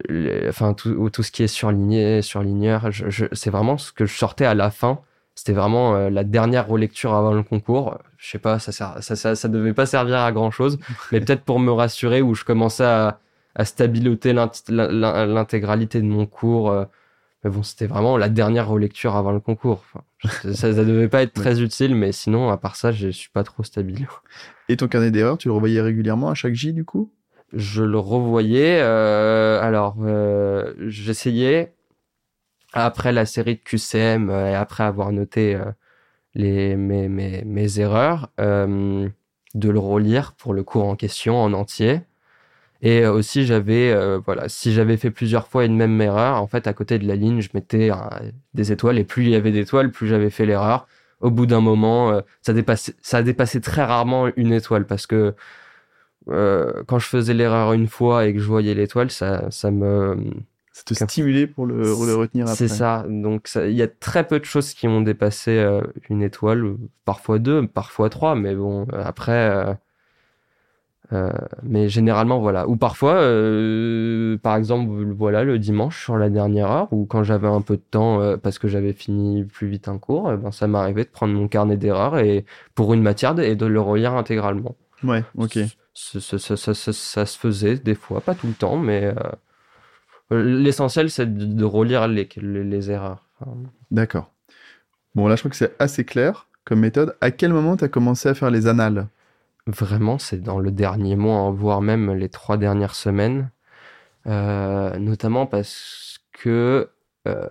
les- enfin tout, ou tout ce qui est surligné, surligneur, je, je- c'est vraiment ce que je sortais à la fin. c'était vraiment la dernière relecture avant le concours. Je sais pas, ça, sert, ça, ça, ça devait pas servir à grand chose, mais peut-être pour me rassurer où je commençais à, à stabiloter l'intégralité de mon cours. Mais bon, c'était vraiment la dernière relecture avant le concours. ça, ça devait pas être très utile, mais sinon, à part ça, je suis pas trop stable. Et ton carnet d'erreurs, tu le revoyais régulièrement à chaque J, du coup? Je le revoyais. Euh, alors, euh, j'essayais, après la série de QCM euh, et après avoir noté les, mes, mes, mes erreurs, de le relire pour le cours en question en entier. Et euh, aussi, j'avais, euh, voilà, si j'avais fait plusieurs fois une même erreur, en fait, à côté de la ligne, je mettais euh, des étoiles. Et plus il y avait d'étoiles, plus j'avais fait l'erreur. Au bout d'un moment, ça, dépassait, ça a dépassé très rarement une étoile parce que quand je faisais l'erreur une fois et que je voyais l'étoile, ça, ça me. Ça te stimulait pour le, le retenir après. C'est ça. Donc, il y a très peu de choses qui ont dépassé une étoile, parfois deux, parfois trois. Mais bon, après euh, mais généralement, voilà. Ou parfois, euh, par exemple, voilà, le dimanche sur la dernière heure, ou quand j'avais un peu de temps euh, parce que j'avais fini plus vite un cours, ben, ça m'arrivait de prendre mon carnet d'erreurs et pour une matière et de le relire intégralement. Ouais, ok. Ça, ça, ça, ça, se faisait des fois, pas tout le temps, mais l'essentiel, c'est de, relire les, les, les erreurs. D'accord. Bon, là, je crois que c'est assez clair comme méthode. À quel moment tu as commencé à faire les annales? Vraiment, c'est dans le dernier mois, voire même les trois dernières semaines. Euh, notamment parce que euh,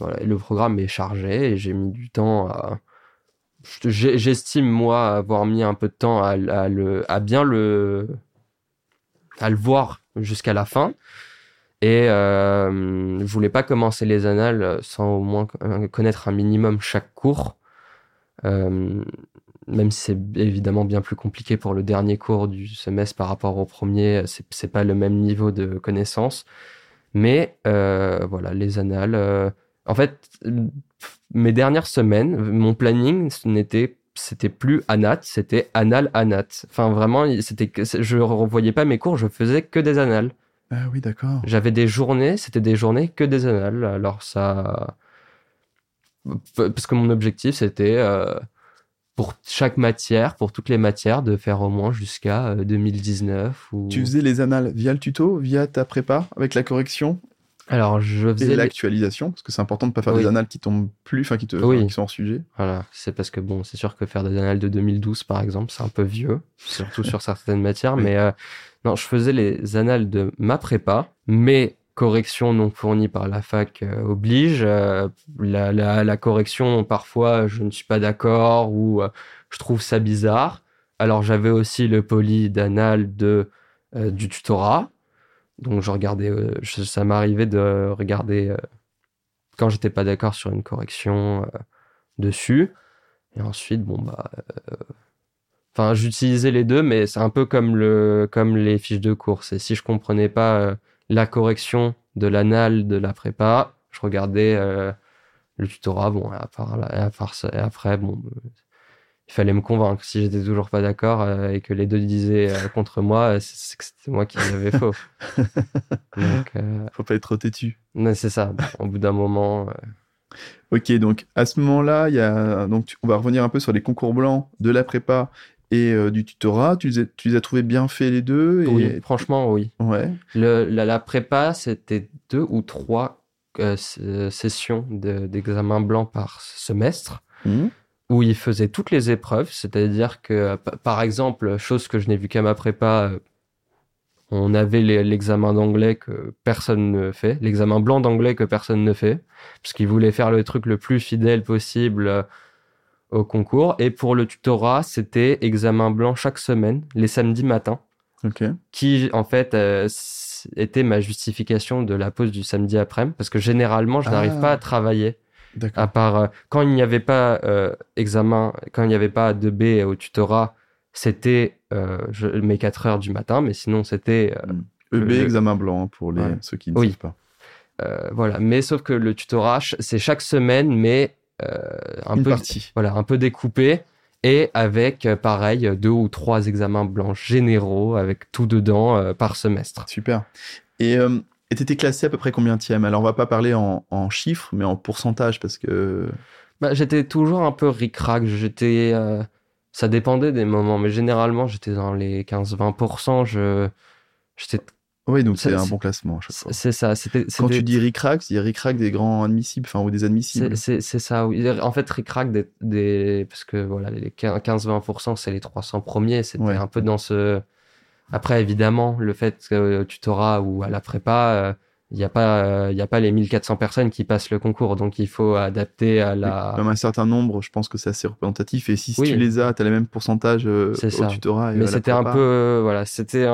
le programme est chargé et j'ai mis du temps à. J'estime, moi, avoir mis un peu de temps à bien le, à le voir jusqu'à la fin. Et euh, je voulais pas commencer les annales sans au moins connaître un minimum chaque cours. Euh, même si c'est évidemment bien plus compliqué pour le dernier cours du semestre par rapport au premier, c'est pas le même niveau de connaissance. Mais euh, voilà, les annales. Euh, en fait, mes dernières semaines, mon planning, n'était c'était plus anat, c'était anal anat. Enfin vraiment, c'était je revoyais pas mes cours, je faisais que des annales. Ah oui, d'accord. J'avais des journées, c'était des journées que des annales. Alors ça, parce que mon objectif c'était euh, pour chaque matière, pour toutes les matières, de faire au moins jusqu'à 2019. Euh, ou... Tu faisais les annales via le tuto, via ta prépa, avec la correction alors, je faisais et l'actualisation, parce que c'est important de ne pas faire des annales qui tombent plus, enfin qui, te, qui sont hors sujet. Voilà, c'est parce que bon, c'est sûr que faire des annales de 2012, par exemple, c'est un peu vieux, surtout sur certaines matières. Mais euh, non, je faisais les annales de ma prépa, mais correction non fournie par la fac euh, oblige. Euh, la, la, correction, parfois, je ne suis pas d'accord ou euh, je trouve ça bizarre. Alors j'avais aussi le poly d'anal de du tutorat. Donc je regardais, ça m'arrivait de regarder quand j'étais pas d'accord sur une correction dessus. Et ensuite, bon bah, enfin j'utilisais les deux, mais c'est un peu comme le comme les fiches de course. Et si je comprenais pas la correction de l'anal de la prépa. Je regardais euh, le tutorat. Bon, à part, à part ça, et après, bon, euh, il fallait me convaincre. Si j'étais toujours pas d'accord euh, et que les deux disaient contre moi, c'est que c'était moi qui avais faux. donc, faut pas être trop têtu. C'est ça. Au bout d'un moment. Ok, donc à ce moment-là, il y a donc on va revenir un peu sur les concours blancs de la prépa et euh, du tutorat. Tu les, as, tu les as trouvés bien faits les deux et... Oui, franchement, oui. Ouais. Le, la, la prépa, c'était deux ou trois euh, sessions d'examen de, blanc par semestre. Mmh. Où ils faisaient toutes les épreuves, c'est-à-dire que, par exemple, chose que je n'ai vu qu'à ma prépa, euh, on avait l'examen d'anglais que personne ne fait, l'examen blanc d'anglais que personne ne fait, parce qu'ils voulaient faire le truc le plus fidèle possible au concours. Et pour le tutorat, c'était examen blanc chaque semaine, les samedis matins. Qui, en fait, euh, était ma justification de la pause du samedi après-midi. Parce que généralement, je n'arrive pas à ah. travailler. À part euh, quand il n'y avait pas euh, examen, quand il n'y avait pas de b au tutorat, c'était mes 4 heures du matin, mais sinon c'était. EB, e examen blanc, hein, pour les, ceux qui ne savent pas. voilà, mais sauf que le tutorat, c'est chaque semaine, mais euh, un peu voilà un peu découpé et avec euh, pareil deux ou trois examens blancs généraux avec tout dedans euh, par semestre. Super. Et tu étais classé à peu près combien tième Alors on va pas parler en, en, chiffres mais en pourcentage parce que bah, J'étais toujours un peu ric-rac. J'étais. Euh, ça dépendait des moments, mais généralement, j'étais dans les 15-20%. Je... J'étais oui, donc c'est un bon classement. C'est ça. Quand tu dis ric-rac, c'est ric-rac des grands admissibles, enfin, ou des admissibles. C'est ça, oui. En fait, ric-rac des, des, Parce que voilà, les 15-20%, c'est les 300 premiers. C'était un peu dans ce. Après, évidemment, le fait que au tutorat ou à la prépa, il n'y a pas il y a pas les 1400 personnes qui passent le concours donc il faut adapter à la même un certain nombre je pense que c'est assez représentatif et si, tu les as tu as les mêmes pourcentages euh, au tutorat mais c'était un peu euh, voilà c'était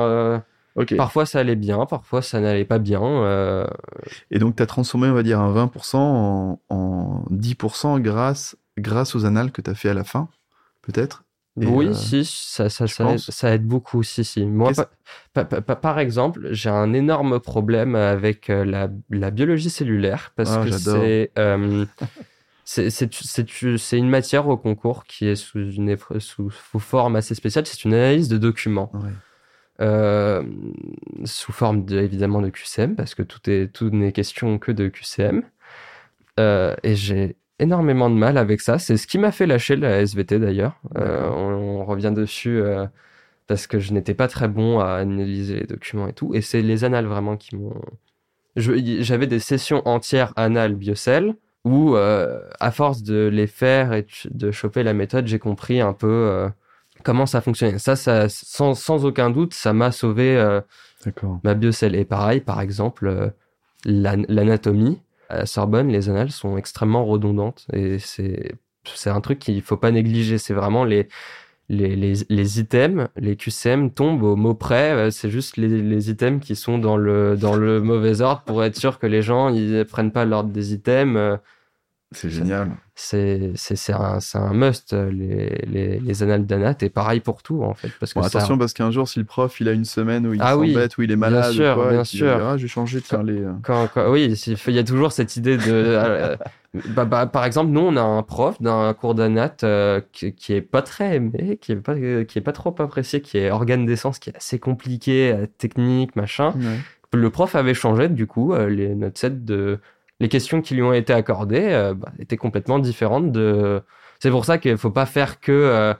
Parfois ça allait bien, parfois ça n'allait pas bien. Euh. Et donc tu as transformé, on va dire, un 20% en, en 10% grâce, grâce aux annales que tu as fait à la fin, peut-être? Oui, euh, si, ça, ça, ça, aide, ça, aide, beaucoup. Si, si. Moi, par exemple, j'ai un énorme problème avec euh, la, la biologie cellulaire parce ah, que c'est. c'est une matière au concours qui est sous, une, sous, sous forme assez spéciale. C'est une analyse de documents. Ouais. Euh, sous forme de, évidemment de QCM, parce que tout, est, tout n'est question que de QCM. Euh, et j'ai énormément de mal avec ça. C'est ce qui m'a fait lâcher la SVT d'ailleurs. Euh, on, revient dessus parce que je n'étais pas très bon à analyser les documents et tout. Et c'est les annales vraiment qui m'ont. J'avais des sessions entières annales biocell où, à force de les faire et de choper la méthode, j'ai compris un peu comment ça fonctionnait. Ça, ça sans, sans aucun doute, ça m'a sauvé euh, ma biocelle. Et pareil, par exemple, euh, l'anatomie à Sorbonne, les annales sont extrêmement redondantes et c'est un truc qu'il faut pas négliger. C'est vraiment les les, les, les, items, les QCM tombent au mot près. Euh, c'est juste les, les, items qui sont dans le, dans le mauvais ordre pour être sûr que les gens ils prennent pas l'ordre des items. C'est génial. C'est un, un must, les, les, les annales d'Anat, et pareil pour tout, en fait. Parce que attention, parce qu'un jour, si le prof, il a une semaine où il ah s'embête, où il est malade, bien sûr, quoi, bien sûr. Ah, je vais changer, tiens, les... Euh. Quand, oui, il y a toujours cette idée de... Euh, bah, bah, par exemple, nous, on a un prof d'un cours d'Anat euh, qui, qui, est pas très aimé, qui est pas, qui est pas trop apprécié, qui est organe d'essence, qui est assez compliqué, technique, machin. Le prof avait changé, du coup, les, notre set de les questions qui lui ont été accordées euh, bah, étaient complètement différentes de. C'est pour ça qu'il faut pas faire que euh,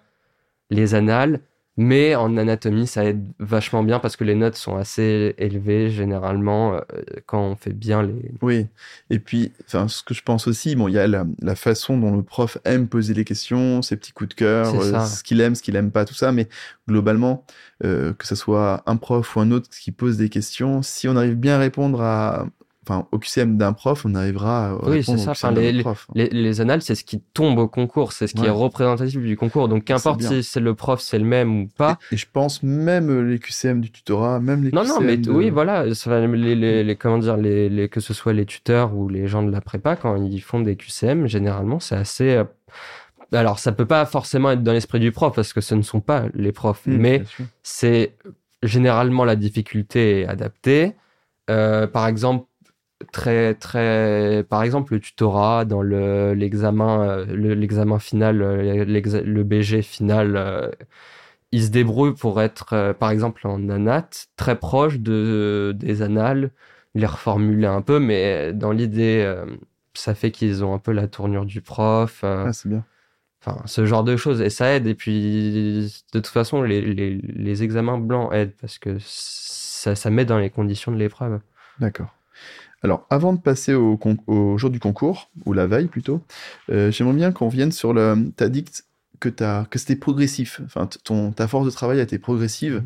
les annales, mais en anatomie, ça aide vachement bien parce que les notes sont assez élevées généralement euh, quand on fait bien les. Oui, et puis, ce que je pense aussi, bon, il y a la, façon dont le prof aime poser les questions, ses petits coups de cœur, ce qu'il aime, ce qu'il aime pas, tout ça, mais globalement, que ce soit un prof ou un autre qui pose des questions, si on arrive bien à répondre à, enfin, au QCM d'un prof, on arrivera à oui, c'est ça. Les, prof. Les, les, annales, c'est ce qui tombe au concours, c'est ce qui est représentatif du concours. Donc, qu'importe si c'est le prof, c'est le même ou pas. Et, je pense même les QCM du tutorat, même les non, QCM Non, mais oui, voilà. Les, les, comment dire, les, que ce soit les tuteurs ou les gens de la prépa, quand ils font des QCM, généralement, c'est assez. Euh, alors, ça peut pas forcément être dans l'esprit du prof parce que ce ne sont pas les profs, mmh, mais c'est généralement la difficulté adaptée. Euh, par exemple, très très par exemple le tutorat dans le l'examen euh, l'examen final euh, le BG final euh, il se débrouille pour être par exemple en anat très proche de des annales les reformuler un peu mais dans l'idée ça fait qu'ils ont un peu la tournure du prof ah, c'est bien. enfin ce genre de choses et ça aide et puis de toute façon les, les, les examens blancs aident parce que ça, ça met dans les conditions de l'épreuve. D'accord alors, avant de passer au, jour du concours, ou la veille plutôt, euh, j'aimerais bien qu'on vienne sur le. Tu as dit que, que c'était progressif. Enfin, ton, ta force de travail a été progressive.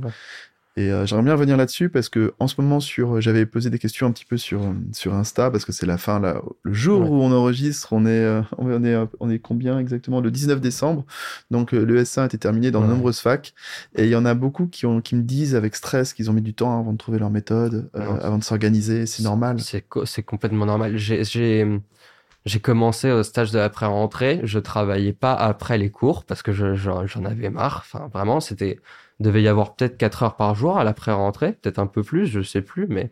Et euh, j'aimerais bien revenir là-dessus parce que en ce moment sur, j'avais posé des questions un petit peu sur sur Insta parce que c'est la fin là, le jour où on enregistre, on est euh, on est on est combien exactement? Le 19 décembre. Donc euh, le S1 était terminé dans de nombreuses facs et il y en a beaucoup qui ont qui me disent avec stress qu'ils ont mis du temps avant de trouver leur méthode, avant de s'organiser. C'est normal. C'est c'est complètement normal. J'ai j'ai commencé au stage de l'après-rentrée. Je travaillais pas après les cours parce que j'en avais marre. Enfin, vraiment, c'était devait y avoir peut-être 4 heures par jour à l'après-rentrée, peut-être un peu plus, je sais plus, mais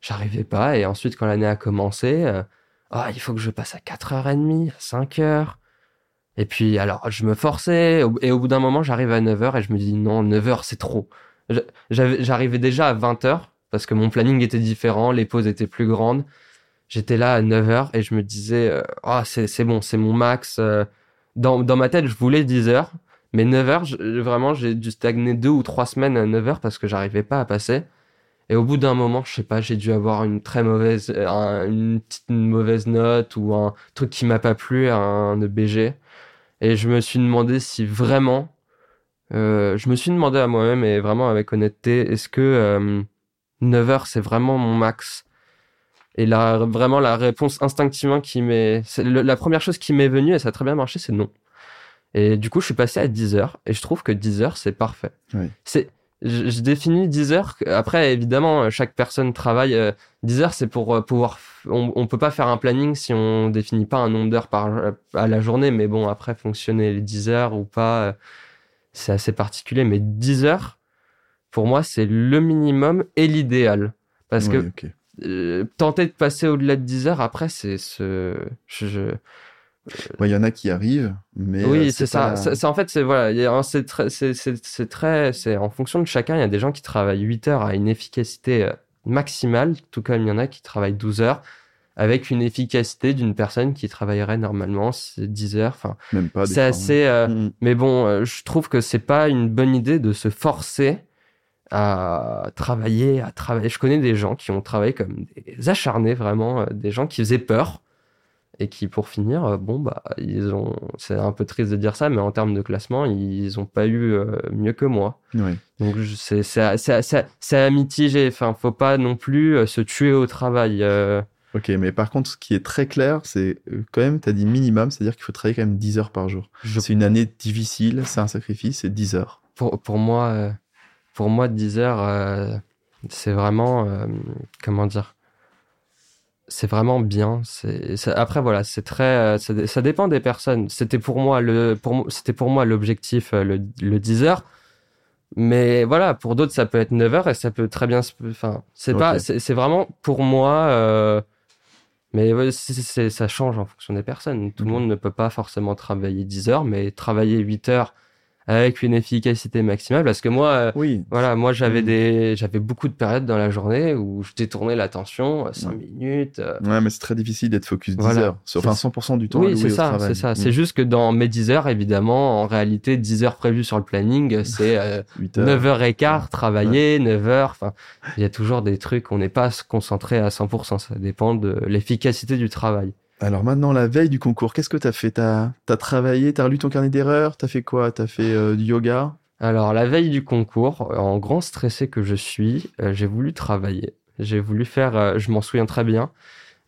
j'arrivais pas. Et ensuite, quand l'année a commencé, euh, ah, il faut que je passe à 4h30, à 5 heures. Et puis, alors, je me forçais, et au bout d'un moment, j'arrive à 9h et je me dis, non, 9h, c'est trop. J'arrivais déjà à 20h, parce que mon planning était différent, les pauses étaient plus grandes. j'étais là à 9h et je me disais, ah, c'est bon, c'est mon max. Dans, dans ma tête, je voulais 10 heures. Mais 9 heures, vraiment, j'ai dû stagner deux ou trois semaines à 9 heures parce que j'arrivais pas à passer. Et au bout d'un moment, je sais pas, j'ai dû avoir une très mauvaise, une petite mauvaise note ou un truc qui m'a pas plu, un EBG. Et je me suis demandé si vraiment, euh, je me suis demandé à moi-même et vraiment avec honnêteté, est-ce que euh, 9 heures c'est vraiment mon max? Et là, vraiment la réponse instinctivement qui m'est, la première chose qui m'est venue et ça a très bien marché, c'est non. Et du coup, je suis passé à 10 heures et je trouve que 10 heures, c'est parfait. Oui. C'est, je, je, définis 10 heures. Après, évidemment, chaque personne travaille. 10 euh, heures, c'est pour euh, pouvoir. On, on peut pas faire un planning si on définit pas un nombre d'heures par à la journée. Mais bon, après, fonctionner les 10 heures ou pas, euh, c'est assez particulier. Mais 10 heures, pour moi, c'est le minimum et l'idéal. Parce Oui, que euh, tenter de passer au-delà de 10 heures, après, c'est ce. Je, je- Ouais, il y en a qui arrivent, mais. euh, oui, c'est ça. pas- C'est en fait, c'est voilà, c'est très, c'est très, en fonction de chacun. Il y a des gens qui travaillent 8 heures à une efficacité euh, maximale, tout comme il y en a qui travaillent 12 heures avec une efficacité d'une personne qui travaillerait normalement c'est 10 heures. Enfin, Même pas. c'est assez. euh, Mm. mais bon, euh, je trouve que c'est pas une bonne idée de se forcer à travailler, à travailler. Je connais des gens qui ont travaillé comme des acharnés, vraiment, euh, des gens qui faisaient peur et qui, pour finir, euh, bon, bah, ils ont. C'est un peu triste de dire ça, mais en termes de classement, ils ont pas eu euh, mieux que moi. Donc c'est c'est à mitiger. Enfin, faut pas non plus euh, se tuer au travail. euh. Ok, mais par contre, ce qui est très clair, c'est quand même, tu as dit minimum, c'est-à-dire qu'il faut travailler quand même 10 heures par jour. Je- C'est une année difficile, c'est un sacrifice, c'est 10 heures. pour, pour moi, pour moi, 10 heures, euh, c'est vraiment, comment dire, c'est vraiment bien. C'est, c'est- après voilà, c'est très, euh, ça, dé- ça dépend des personnes. C'était pour moi le, pour c'était pour moi l'objectif, euh, le, le 10 heures. Mais voilà, pour d'autres, ça peut être 9 heures et ça peut très bien se, enfin, c'est pas, c'est, c'est vraiment pour moi, euh, mais c'est, ça change en fonction des personnes. Tout le monde ne peut pas forcément travailler 10 heures, mais travailler 8 heures avec une efficacité maximale parce que moi euh, Oui. voilà moi j'avais Mm. des j'avais beaucoup de périodes dans la journée où je détournais l'attention 5 Ouais. minutes euh, Ouais, mais c'est très difficile d'être focus 10 Voilà. heures. Sur- Enfin, C'est- 100% du temps oui c'est ça c'est ça Mm. c'est juste que dans mes 10 heures évidemment en réalité 10 heures prévues sur le planning c'est euh, 8 heures. 9h15 travailler 9h enfin il y a toujours des trucs on n'est pas concentré à 100% ça dépend de l'efficacité du travail Alors maintenant, la veille du concours, qu'est-ce que t'as fait? T'as as travaillé, t'as relu ton carnet d'erreurs, t'as fait quoi? T'as fait euh, du yoga? Alors, la veille du concours, en grand stressé que je suis, euh, j'ai voulu travailler. J'ai voulu faire, euh, je m'en souviens très bien,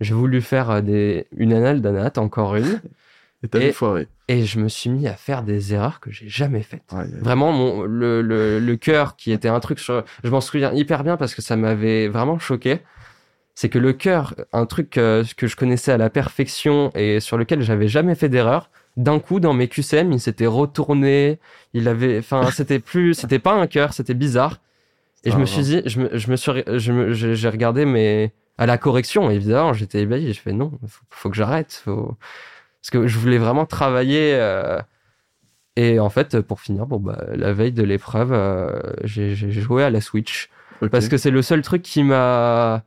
j'ai voulu faire euh, des, une annale d'anat, encore une, et t'as foiré. et je me suis mis à faire des erreurs que j'ai jamais faites. Ouais, ouais. Vraiment, mon, le, le, le cœur qui était un truc sur, je m'en souviens hyper bien parce que ça m'avait vraiment choqué. C'est que le cœur, un truc euh, que je connaissais à la perfection et sur lequel j'avais jamais fait d'erreur, d'un coup, dans mes QCM, il s'était retourné, il avait, enfin, c'était plus, c'était pas un cœur, c'était bizarre. Et je Ah, me suis dit, je me, je me suis, je me, j'ai regardé, mais à la correction, évidemment, j'étais ébahi. Je fais non, faut, faut que j'arrête. Faut... Parce que je voulais vraiment travailler. euh, Et en fait, pour finir, bon, bah, la veille de l'épreuve, euh, j'ai joué à la Switch. Parce que c'est le seul truc qui m'a.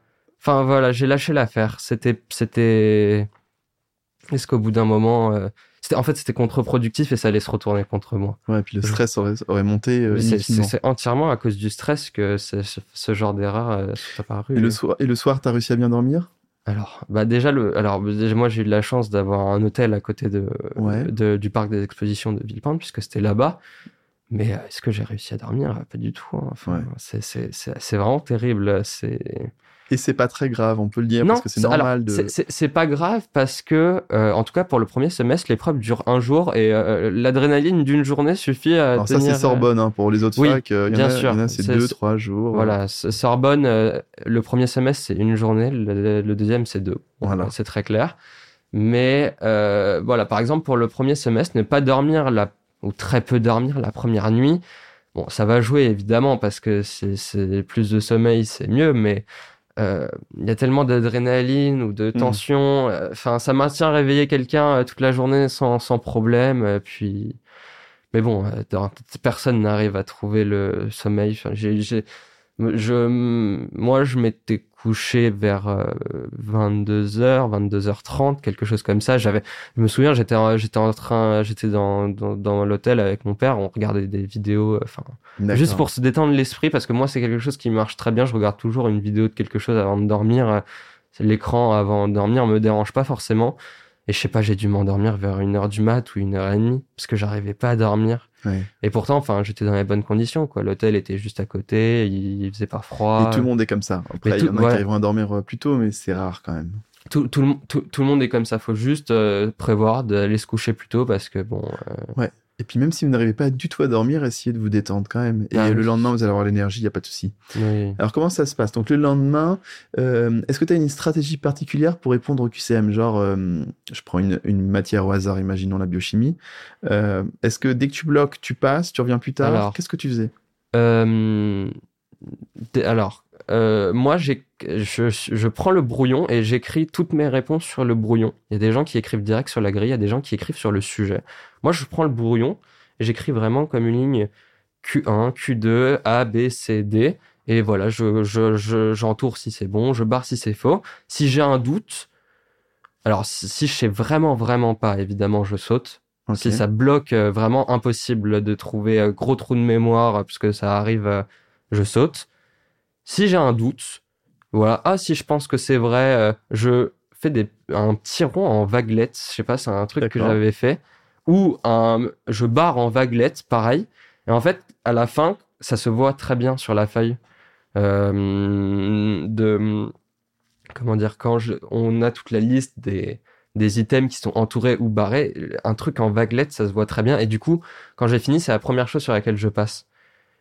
Enfin voilà, j'ai lâché l'affaire. C'était. c'était... Est-ce qu'au bout d'un moment. euh, En fait, c'était contre-productif et ça allait se retourner contre moi. Ouais, puis le stress aurait, aurait monté euh, C'est- entièrement à cause du stress que ce, genre d'erreur euh, sont apparues. Et le soir, et le soir, t'as réussi à bien dormir? Alors, bah déjà, le, alors déjà, moi j'ai eu de la chance d'avoir un hôtel à côté de, Ouais. de- du parc des expositions de Villepinte puisque c'était là-bas. Mais euh, est-ce que j'ai réussi à dormir? Pas du tout. hein. Enfin, Ouais. c'est- c'est c'est- c'est vraiment terrible. C'est Et c'est pas très grave, on peut le dire, non, parce que c'est normal de. c'est- pas grave parce que, euh, en tout cas pour le premier semestre, l'épreuve dure un jour et euh, l'adrénaline d'une journée suffit à Alors ça, tenir. c'est Sorbonne, hein, pour les autres oui, facs. euh, bien a- sûr. C'est deux, trois jours. Voilà, Sorbonne, euh, le premier semestre, c'est une journée, le, le deuxième, c'est deux. Voilà. C'est très clair. Mais euh, voilà, par exemple, pour le premier semestre, ne pas dormir la, ou très peu dormir la première nuit, bon, ça va jouer évidemment parce que c'est plus de sommeil, c'est mieux, mais euh, il y a tellement d'adrénaline ou de tension. euh, Enfin, ça maintient réveiller quelqu'un euh, toute la journée sans, sans problème. euh, puis, mais bon, euh, personne n'arrive à trouver le sommeil. Enfin, j'ai- je, moi, je m'étais couché vers 22h, 22h30, quelque chose comme ça. J'avais, je me souviens, j'étais, j'étais en train, j'étais dans, dans, dans l'hôtel avec mon père, on regardait des vidéos, enfin, juste pour se détendre l'esprit, parce que moi, c'est quelque chose qui marche très bien. Je regarde toujours une vidéo de quelque chose avant de dormir. L'écran avant de dormir me dérange pas forcément. Et je sais pas, j'ai dû m'endormir vers une heure du mat ou une heure et demie parce que j'arrivais pas à dormir. Et pourtant, enfin, j'étais dans les bonnes conditions, quoi. L'hôtel était juste à côté, il, faisait pas froid. Et tout le monde est comme ça. Après, il y en a qui arrivent à dormir euh, plus tôt, mais c'est rare quand même. Tout, tout, le, tout, le monde est comme ça. Faut juste euh, prévoir d'aller se coucher plus tôt parce que bon. Euh, ouais. Et puis même si vous n'arrivez pas du tout à dormir, essayez de vous détendre quand même. Et ah le lendemain, vous allez avoir l'énergie, il n'y a pas de souci. Alors comment ça se passe? Donc le lendemain, euh, est-ce que tu as une stratégie particulière pour répondre au QCM Genre, euh, je prends une, matière au hasard, imaginons la biochimie. Euh, est-ce que dès que tu bloques, tu passes, tu reviens plus tard? Qu'est-ce que tu faisais? Alors, moi, je, je, prends le brouillon et j'écris toutes mes réponses sur le brouillon. Il y a des gens qui écrivent direct sur la grille, il y a des gens qui écrivent sur le sujet. Moi, je prends le brouillon et j'écris vraiment comme une ligne Q1, Q2, A, B, C, D. Et voilà, je, je, j'entoure si c'est bon, je barre si c'est faux. Si j'ai un doute, alors si, je sais vraiment, vraiment pas, évidemment, je saute. Si ça bloque euh, vraiment impossible de trouver un euh, gros trou de mémoire, puisque ça arrive, euh, je saute. Si j'ai un doute, voilà, ah, si je pense que c'est vrai, je fais des, un petit rond en vaguelette. Je sais pas, c'est un truc que j'avais fait ou un, je barre en vaguelette, pareil. Et en fait, à la fin, ça se voit très bien sur la feuille. Euh, de comment dire quand on a toute la liste des, des items qui sont entourés ou barrés, un truc en vaguelette, ça se voit très bien. Et du coup, quand j'ai fini, c'est la première chose sur laquelle je passe.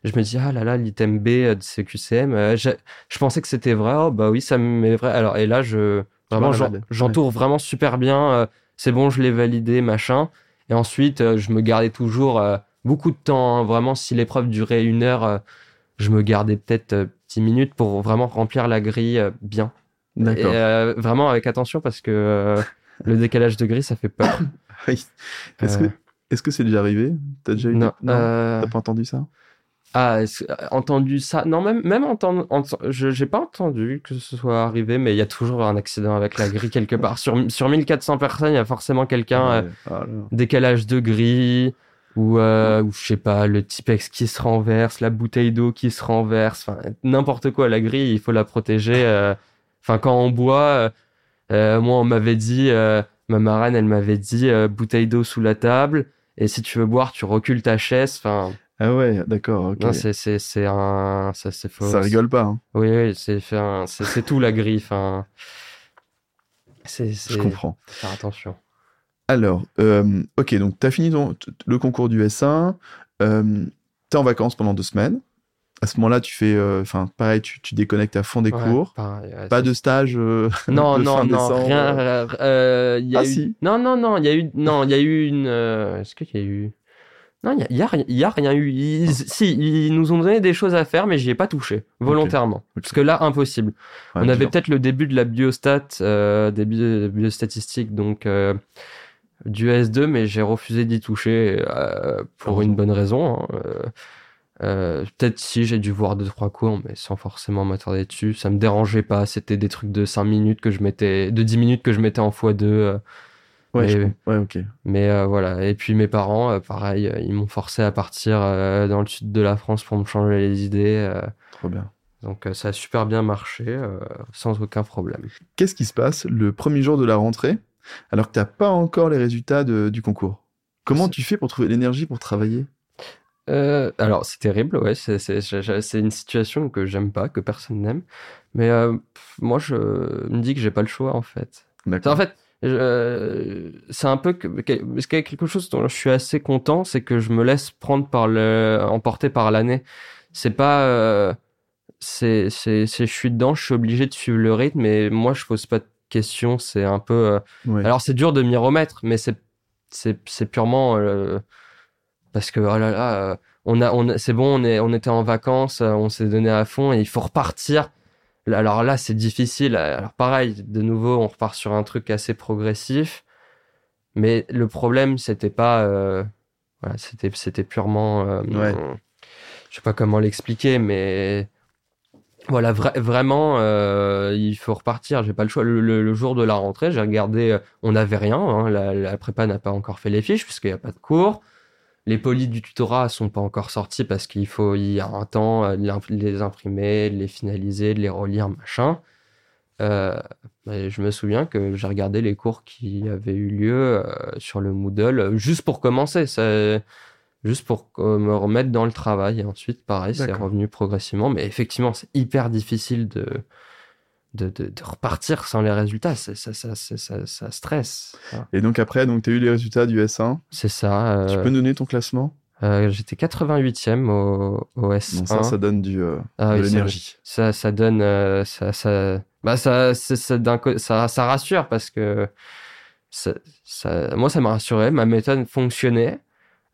Je me dis ah là là l'item B de CQCM, euh, je, je, pensais que c'était vrai. Oh bah oui, ça m'est vrai. Alors et là je vraiment j'entoure vraiment super bien. Euh, c'est bon, je l'ai validé, machin. Et ensuite, euh, je me gardais toujours euh, beaucoup de temps. Hein. Vraiment, si l'épreuve durait une heure, euh, je me gardais peut-être 10 minutes pour vraiment remplir la grille bien. D'accord. vraiment avec attention parce que le décalage de grille, ça fait peur. oui. Est-ce que est-ce que c'est déjà arrivé? T'as déjà eu Non, non T'as pas entendu ça? Ah, entendu ça? Non, même, même entendu, je j'ai pas entendu que ce soit arrivé, mais il y a toujours un accident avec la grille quelque part. Sur, sur 1400 personnes, il y a forcément quelqu'un, euh, ah décalage de grille, ou, euh, ou je sais pas, le Tipex qui se renverse, la bouteille d'eau qui se renverse, enfin, n'importe quoi. La grille, il faut la protéger. Euh, enfin, quand on boit, euh, moi, on m'avait dit, ma marraine, elle m'avait dit, bouteille d'eau sous la table, et si tu veux boire, tu recules ta chaise, enfin ah ouais, d'accord. Non, c'est c'est un ça c'est faux. Ça rigole pas. Hein. Oui oui, c'est tout la griffe. Hein. C'est Je comprends. Faire attention. Alors, euh, ok, donc tu as fini ton, le concours du S1, euh, tu es en vacances pendant deux semaines. À ce moment-là, tu fais, euh, enfin, pareil, tu, tu, déconnectes à fond des cours. pas de stage. Non, non, non, rien. Y a ah, eu... si. Non, non, non, il y a eu, non, il y a eu une. Est-ce qu'il y a eu non, il y a, rien eu. Ils, si, ils nous ont donné des choses à faire, mais j'y ai pas touché, volontairement. Parce que là, impossible. On avait peut-être le début de la biostat, euh, des biostatistiques, donc euh, du S2, mais j'ai refusé d'y toucher euh, pour une bonne raison. Hein. Euh, peut-être si j'ai dû voir deux trois cours mais sans forcément m'attarder dessus ça me dérangeait pas c'était des trucs de 5 minutes que je mettais de 10 minutes que je mettais en x2 Ouais, mais, ok. Mais euh, voilà. Et puis mes parents, euh, pareil, euh, ils m'ont forcé à partir dans le sud de la France pour me changer les idées. Trop bien. Donc ça a super bien marché, sans aucun problème. Qu'est-ce qui se passe le premier jour de la rentrée, alors que tu n'as pas encore les résultats du concours? Comment tu fais pour trouver l'énergie pour travailler? Alors c'est terrible, ouais, c'est une situation que j'aime pas, que personne n'aime, mais moi je me dis que j'ai pas le choix en fait. En fait, c'est un peu que, parce qu'il y a quelque chose dont je suis assez content, c'est que je me laisse prendre par le, emporter par l'année. C'est pas, euh, c'est, c'est, je suis dedans, je suis obligé de suivre le rythme, et moi je pose pas de questions. C'est un peu, euh, alors c'est dur de m'y remettre, mais c'est, c'est, c'est purement euh, parce que oh là là, on a, on, c'est bon, on est, on était en vacances, on s'est donné à fond, et il faut repartir alors là, c'est difficile. Alors pareil, de nouveau, on repart sur un truc assez progressif. Mais le problème, c'était pas, euh, voilà, c'était, c'était purement, euh, je sais pas comment l'expliquer, mais voilà, vraiment, euh, il faut repartir. J'ai pas le choix. Le, jour de la rentrée, j'ai regardé, euh, on n'avait rien. Hein, la, prépa n'a pas encore fait les fiches puisqu'il n'y a pas de cours. Les polis du tutorat sont pas encore sortis parce qu'il faut, il y a un temps, euh, les imprimer, les finaliser, les relire, machin. je me souviens que j'ai regardé les cours qui avaient eu lieu sur le Moodle juste pour commencer. Ça, juste pour me remettre dans le travail. Et ensuite, pareil, c'est revenu progressivement. Mais effectivement, c'est hyper difficile de, de, de, repartir sans les résultats. Ça, ça, ça, ça, stresse. Et donc après, donc tu as eu les résultats du S1. C'est ça. tu peux donner ton classement? euh, J'étais 88e au, au S1. ça, ça donne du, euh, ah de l'énergie. Ça, ça donne... Euh, ça, ça, bah, ça, ça, ça, rassure parce que ça, ça, moi, ça m'a rassuré. Ma méthode fonctionnait.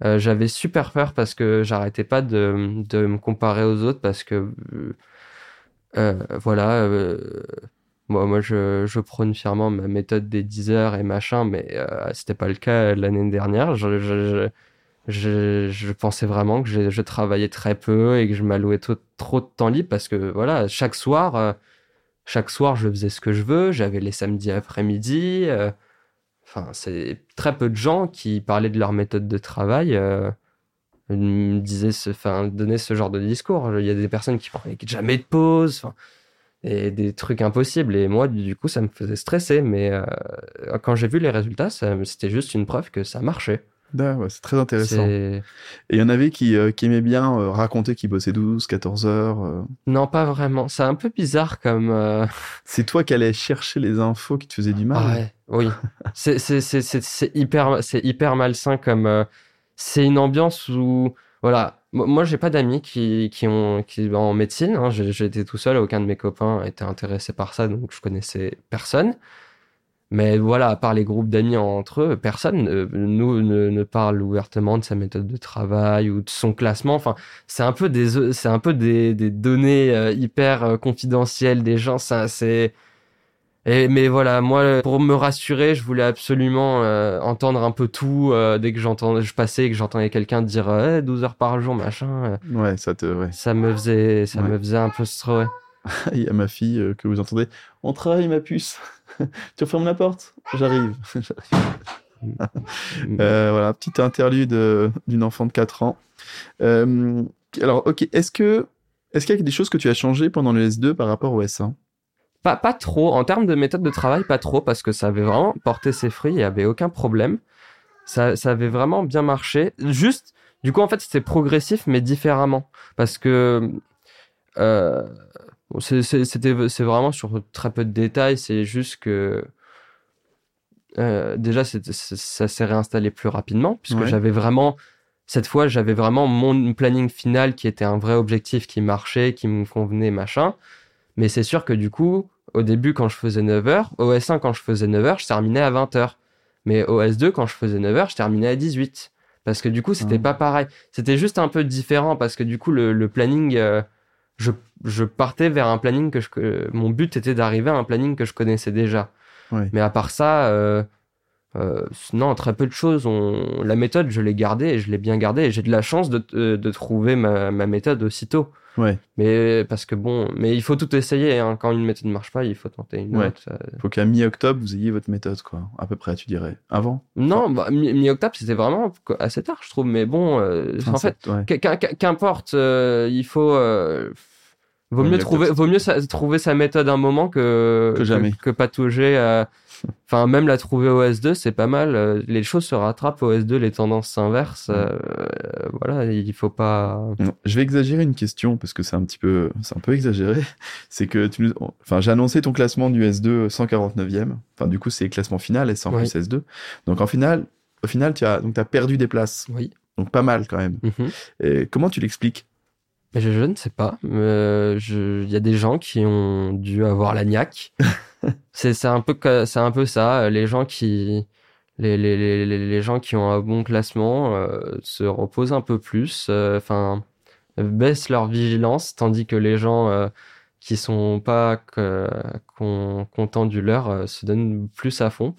Euh, j'avais super peur parce que j'arrêtais pas de, de, me comparer aux autres parce que euh, euh voilà euh, moi moi je, je prône fièrement ma méthode des 10 heures et machin mais euh, c'était pas le cas l'année dernière je, je, je, pensais vraiment que je, travaillais très peu et que je m'allouais trop, de temps libre parce que voilà chaque soir chaque soir je faisais ce que je veux j'avais les samedis après-midi Enfin, c'est très peu de gens qui parlaient de leur méthode de travail. Ce, enfin, donnaient ce genre de discours. Il y a des personnes qui parlaient jamais de pause, enfin, et des trucs impossibles. Et moi, du coup, ça me faisait stresser. Mais euh, quand j'ai vu les résultats, c'était juste une preuve que ça marchait c'est très intéressant. Et il y en avait qui, euh, qui aimaient bien euh, raconter qu'ils bossaient 12, 14 heures. Non, pas vraiment. C'est un peu bizarre comme. C'est toi qui allais chercher les infos qui te faisaient du mal. ouais, oui. c'est hyper, hyper malsain comme. C'est une ambiance où. Voilà. Moi, j'ai pas d'amis qui, qui ont qui en médecine. Hein. J'étais tout seul. Aucun de mes copains était intéressé par ça, donc je connaissais personne. Mais voilà, à part les groupes d'amis entre eux, personne nous ne, parle ouvertement de sa méthode de travail ou de son classement. Enfin, c'est un peu des c'est un peu des, des données euh, hyper euh, confidentielles des gens. C'est et, mais voilà, moi, pour me rassurer, je voulais absolument entendre un peu tout dès que j'entendais, je passais et que j'entendais quelqu'un dire 12 heures par jour, machin. ouais, ça te, ouais. Ça me faisait, ça me faisait un peu stresser. Il y a ma fille que vous entendez. On travaille, ma puce. tu refermes la porte? J'arrive. Euh, voilà, petite interlude euh, d'une enfant de 4 ans. Euh, alors, ok, est-ce que est-ce qu'il y a des choses que tu as changées pendant le S2 par rapport au S1 pas, pas trop. En termes de méthode de travail, pas trop, parce que ça avait vraiment porté ses fruits, il n'y avait aucun problème. Ça, ça avait vraiment bien marché. Juste, du coup, en fait, c'était progressif, mais différemment. Parce que euh, c'était c'est vraiment sur très peu de détails. C'est juste que euh, déjà ça s'est réinstallé plus rapidement puisque j'avais vraiment cette fois j'avais vraiment mon planning final qui était un vrai objectif qui marchait, qui me convenait machin. Mais c'est sûr que du coup au début quand je faisais 9 heures, au S1 quand je faisais 9 heures, je terminais à 20 heures. Mais au S2 quand je faisais 9 heures, je terminais à 18 parce que du coup c'était ah. pas pareil. C'était juste un peu différent parce que du coup le, le planning euh, je, je, partais vers un planning que je, mon but était d'arriver à un planning que je connaissais déjà. Mais à part ça, euh, euh, non, très peu de choses. On... La méthode, je l'ai gardée et je l'ai bien gardée. J'ai de la chance de, euh, de trouver ma, ma, méthode aussitôt. Ouais. Mais parce que bon, mais il faut tout essayer. Hein. Quand une méthode ne marche pas, il faut tenter une autre. Il faut qu'à mi-octobre, vous ayez votre méthode, quoi. À peu près, tu dirais. Avant Non, bah, mi-octobre, c'était vraiment assez tard, je trouve. Mais bon, en fait, qu'importe, il faut Vaut mieux trouver, vaut mieux trouver sa méthode un moment que que jamais que, patauger. Enfin, même la trouver au S2, c'est pas mal. Euh, les choses se rattrapent au S2, les tendances s'inversent. Euh, voilà, il faut pas. Je vais exagérer une question parce que c'est un petit peu, c'est un peu exagéré. C'est que tu nous, enfin, j'ai annoncé ton classement du S2 149e. Enfin, du coup, c'est le classement final S1 plus S2. Donc, en final, au final, tu as donc as perdu des places. Oui. Donc pas mal quand même. Mhm. Et comment tu l'expliques? Je, je, ne sais pas. Il y a des gens qui ont dû avoir la niaque. c'est un peu c'est un peu ça. Les gens qui les, les, les, les gens qui ont un bon classement euh, se reposent un peu plus. Euh, enfin baissent leur vigilance, tandis que les gens euh, qui sont pas contents du leur se donnent plus à fond.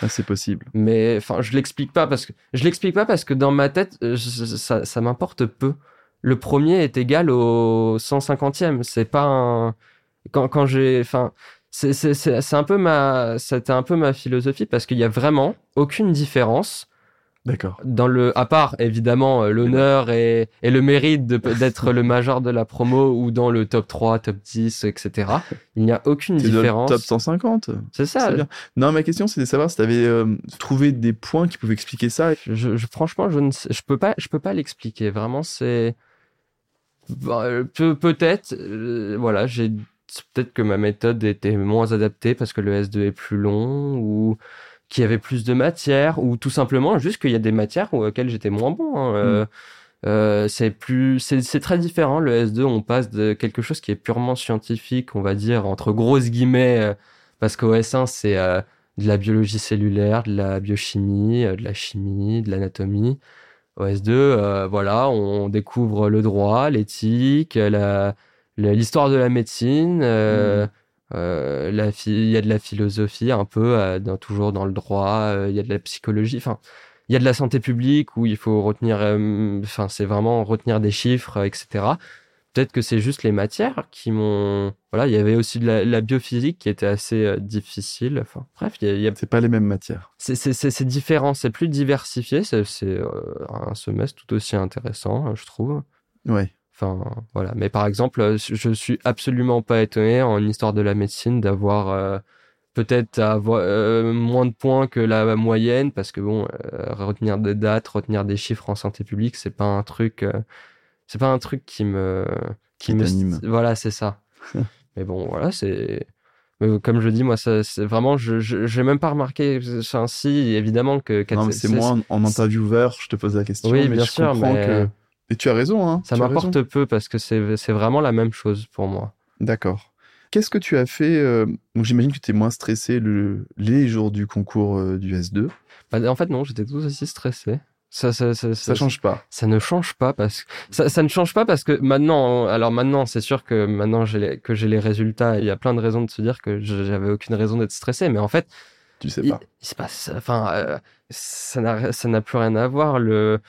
Ah, c'est possible. Mais enfin, je l'explique pas parce que je l'explique pas parce que dans ma tête, ça, ça m'importe peu le premier est égal au 150e. C'est pas un. Quand, quand j'ai. Enfin, c'est un peu ma. C'était un peu ma philosophie parce qu'il y a vraiment aucune différence D'accord. Dans le, à part évidemment euh, l'honneur et, et, le mérite d'être le major de la promo ou dans le top 3, top 10, etc. Il n'y a aucune différence. top 150. C'est ça. Bien. Non, ma question c'était de savoir si tu avais euh, trouvé des points qui pouvaient expliquer ça. Je, je, franchement, je ne sais, je peux pas, je peux pas l'expliquer. Vraiment, c'est bah, euh, peut peut-être. voilà, j'ai peut-être que ma méthode était moins adaptée parce que le S2 est plus long ou qu'il y avait plus de matière ou tout simplement juste qu'il y a des matières auxquelles j'étais moins bon. Hein. Euh, mm. euh, c'est plus, c'est très différent. Le S2, on passe de quelque chose qui est purement scientifique, on va dire entre grosses guillemets, euh, parce qu'au S1 c'est de la biologie cellulaire, de la biochimie, de la chimie, de l'anatomie. Au S2, voilà, on découvre le droit, l'éthique, l'histoire de la médecine. Mm. Euh, la il y a de la philosophie un peu, euh, dans, toujours dans le droit. Euh, il y a de la psychologie. Enfin, il y a de la santé publique où il faut retenir. Enfin, c'est vraiment retenir des chiffres, etc. Peut-être que c'est juste les matières qui m'ont. Voilà, il y avait aussi de la, biophysique qui était assez difficile. Enfin, bref, il y a. C'est pas les mêmes matières. C'est différent, c'est plus diversifié. C'est un semestre tout aussi intéressant, je trouve. Ouais. Enfin, voilà. Mais par exemple, euh, je suis absolument pas étonné en histoire de la médecine d'avoir euh, peut-être euh, moins de points que la moyenne parce que bon, retenir des dates, retenir des chiffres en santé publique, c'est pas un truc, c'est pas un truc qui me, qui, me, voilà, c'est ça. Mais bon, voilà, c'est. comme je dis, moi, c'est vraiment, je, je, même pas remarqué, ainsi, évidemment que. Non, mais c'est moi en, intervieweur, je te pose la question. Oui, mais bien je sûr, comprends que et tu as raison. Hein, ça m'apporte peu parce que c'est vraiment la même chose pour moi. D'accord. Qu'est-ce que tu as fait euh, J'imagine que tu es moins stressé le, les jours du concours euh, du S2. Bah, en fait, non, j'étais tout aussi stressé. Ça, ça, ça, ça, change pas. Ça ne change pas parce que ça, ça ne change pas parce que maintenant, alors maintenant, c'est sûr que maintenant j'ai que j'ai les résultats. Il y a plein de raisons de se dire que j'avais aucune raison d'être stressé, mais en fait, tu sais pas. Il, se passe, enfin, euh, ça n'a ça n'a plus rien à voir. Le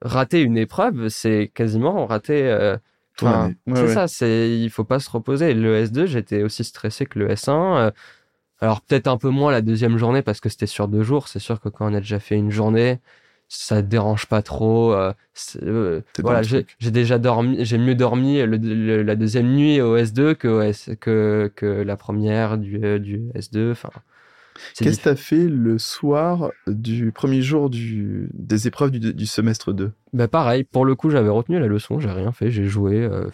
rater une épreuve, c'est quasiment rater. Euh, c'est ça, c'est il faut pas se reposer. Le S2, j'étais aussi stressé que le S1. Euh, alors peut-être un peu moins la deuxième journée parce que c'était sur deux jours. C'est sûr que quand on a déjà fait une journée, ça te dérange pas trop. Euh, voilà, j'ai déjà dormi, j'ai mieux dormi la deuxième nuit au S2 que, que, que la première du, du S2. Enfin, Qu'est-ce que tu as fait le soir du premier jour du, des épreuves du, semestre 2 bah Pareil, pour le coup, j'avais retenu la leçon, j'ai rien fait, j'ai joué euh,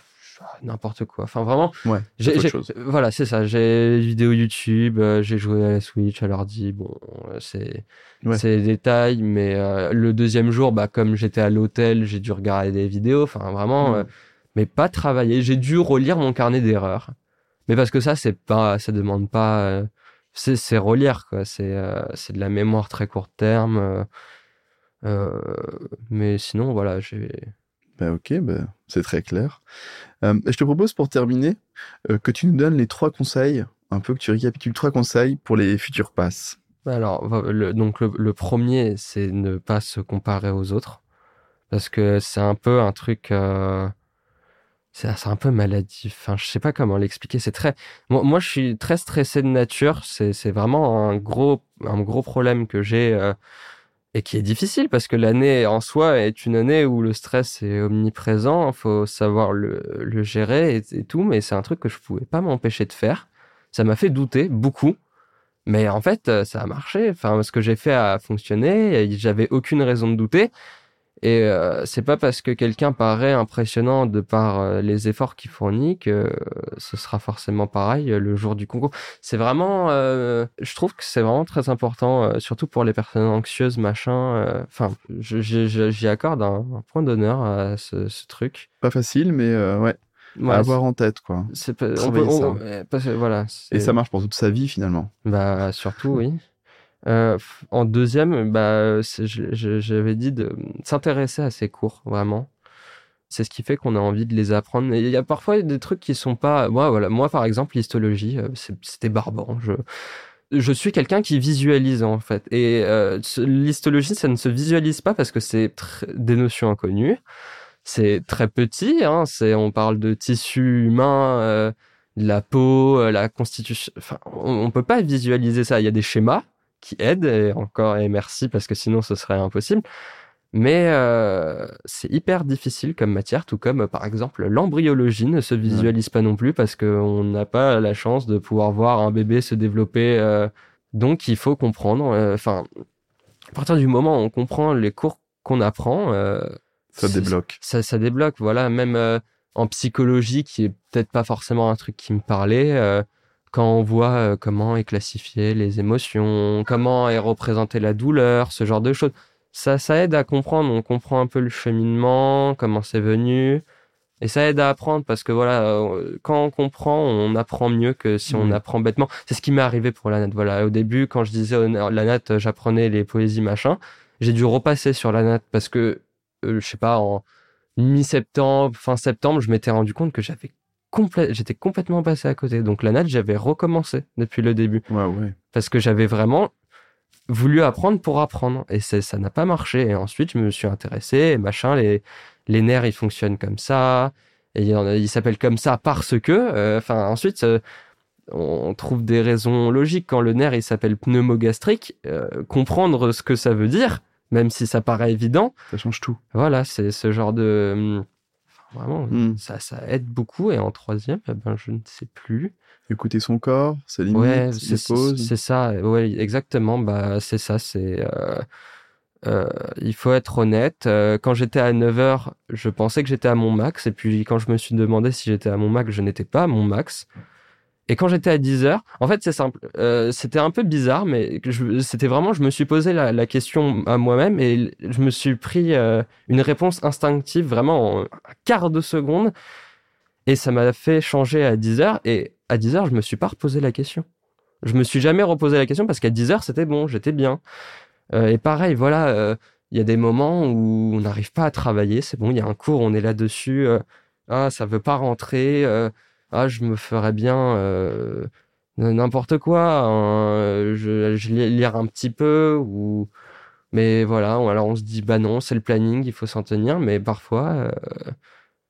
n'importe quoi. Enfin, vraiment, ouais, voilà, c'est ça. J'ai des vidéos YouTube, euh, j'ai joué à la Switch, à l'ordi. Bon, euh, c'est c'est des détails, mais le deuxième jour, bah, comme j'étais à l'hôtel, j'ai dû regarder des vidéos. Enfin, vraiment, mais pas travailler. J'ai dû relire mon carnet d'erreurs. Mais parce que ça, c'est pas, ça demande pas c'est relire quoi c'est euh, c'est de la mémoire très court terme euh, euh, mais sinon voilà j'ai bah ok bah, c'est très clair je te propose pour terminer que tu nous donnes les trois conseils un peu que tu récapitules trois conseils pour les futurs passes alors le, donc le premier c'est ne pas se comparer aux autres parce que c'est un peu un truc c'est un peu maladif. Enfin, je sais pas comment l'expliquer. C'est très. Moi, moi, je suis très stressé de nature. C'est vraiment un gros, un gros problème que j'ai euh, et qui est difficile parce que l'année en soi est une année où le stress est omniprésent. Il faut savoir le, gérer et, tout, mais c'est un truc que je pouvais pas m'empêcher de faire. Ça m'a fait douter beaucoup. Mais en fait, euh, ça a marché. Enfin, ce que j'ai fait a fonctionné. J'avais aucune raison de douter. Et euh, c'est pas parce que quelqu'un paraît impressionnant de par euh, les efforts qu'il fournit que ce sera forcément pareil euh, le jour du concours. C'est vraiment, je trouve que c'est vraiment très important, surtout pour les personnes anxieuses, machin. Enfin, j'y accorde un, point d'honneur à ce, ce, truc. Pas facile, mais ouais. à avoir en tête quoi. C'est pas, on voilà. Et ça marche pour toute sa vie finalement. Bah surtout oui. Euh, en deuxième, bah, j'avais dit de s'intéresser à ces cours, vraiment. C'est ce qui fait qu'on a envie de les apprendre. il y a parfois des trucs qui sont pas. Moi, voilà, moi par exemple, l'histologie, euh, c'était barbant. Je, je suis quelqu'un qui visualise en fait. Et euh, l'histologie, ça ne se visualise pas parce que c'est des notions inconnues. c'est très petit. Hein, c'est, on parle de tissu humain, euh, la peau, la constitution. Enfin, on, ne peut pas visualiser ça. Il y a des schémas qui aident, et encore, et merci parce que sinon ce serait impossible. Mais euh, c'est hyper difficile comme matière, tout comme par exemple l'embryologie ne se visualise pas non plus parce qu'on n'a pas la chance de pouvoir voir un bébé se développer. donc il faut comprendre. Enfin, à partir du moment où on comprend les cours qu'on apprend, ça débloque. Ça, ça débloque, voilà. Même euh, en psychologie, qui est peut-être pas forcément un truc qui me parlait, euh, quand on voit euh, comment est classifié les émotions, comment est représentée la douleur, ce genre de choses, ça, ça aide à comprendre. On comprend un peu le cheminement, comment c'est venu. Et ça aide à apprendre parce que voilà, quand on comprend, on apprend mieux que si on apprend bêtement. C'est ce qui m'est arrivé pour la natte. Voilà, au début, quand je disais la natte, j'apprenais les poésies machin, j'ai dû repasser sur la natte parce que euh, je sais pas, en mi-septembre, fin septembre, je m'étais rendu compte que j'avais j'étais complètement passé à côté. Donc la natte, j'avais recommencé depuis le début. Parce que j'avais vraiment voulu apprendre pour apprendre. Et ça n'a pas marché. Et ensuite, je me suis intéressé, et machin, les, les nerfs, ils fonctionnent comme ça. Et ils s'appellent comme ça parce que. Euh, enfin, ensuite, euh, on trouve des raisons logiques. Quand le nerf, il s'appelle pneumogastrique, comprendre ce que ça veut dire, même si ça paraît évident. Ça change tout. Voilà, c'est ce genre de. Vraiment, hmm. ça, ça aide beaucoup. Et en troisième, eh ben, je ne sais plus. Écouter son corps, ses limites, ouais, C'est ça, ouais, exactement. Bah, c'est ça, c'est. Euh, euh, il faut être honnête. Euh, quand j'étais à 9h, je pensais que j'étais à mon max. Et puis quand je me suis demandé si j'étais à mon max, je n'étais pas à mon max. Et quand j'étais à 10 heures, en fait, c'est simple. Euh, c'était un peu bizarre, mais c'était vraiment, je me suis posé la, question à moi-même et je me suis pris euh, une réponse instinctive vraiment en un quart de seconde. Et ça m'a fait changer à 10 heures. Et à 10 heures, je me suis pas reposé la question. Je me suis jamais reposé la question parce qu'à 10 heures, c'était bon, j'étais bien. Euh, et pareil, voilà, il y a des moments où on n'arrive pas à travailler. C'est bon, il y a un cours, on est là-dessus. ah, ça veut pas rentrer ah je me ferais bien euh, n'importe quoi hein, je, je lire un petit peu ou mais voilà alors on se dit bah non c'est le planning il faut s'en tenir mais parfois euh,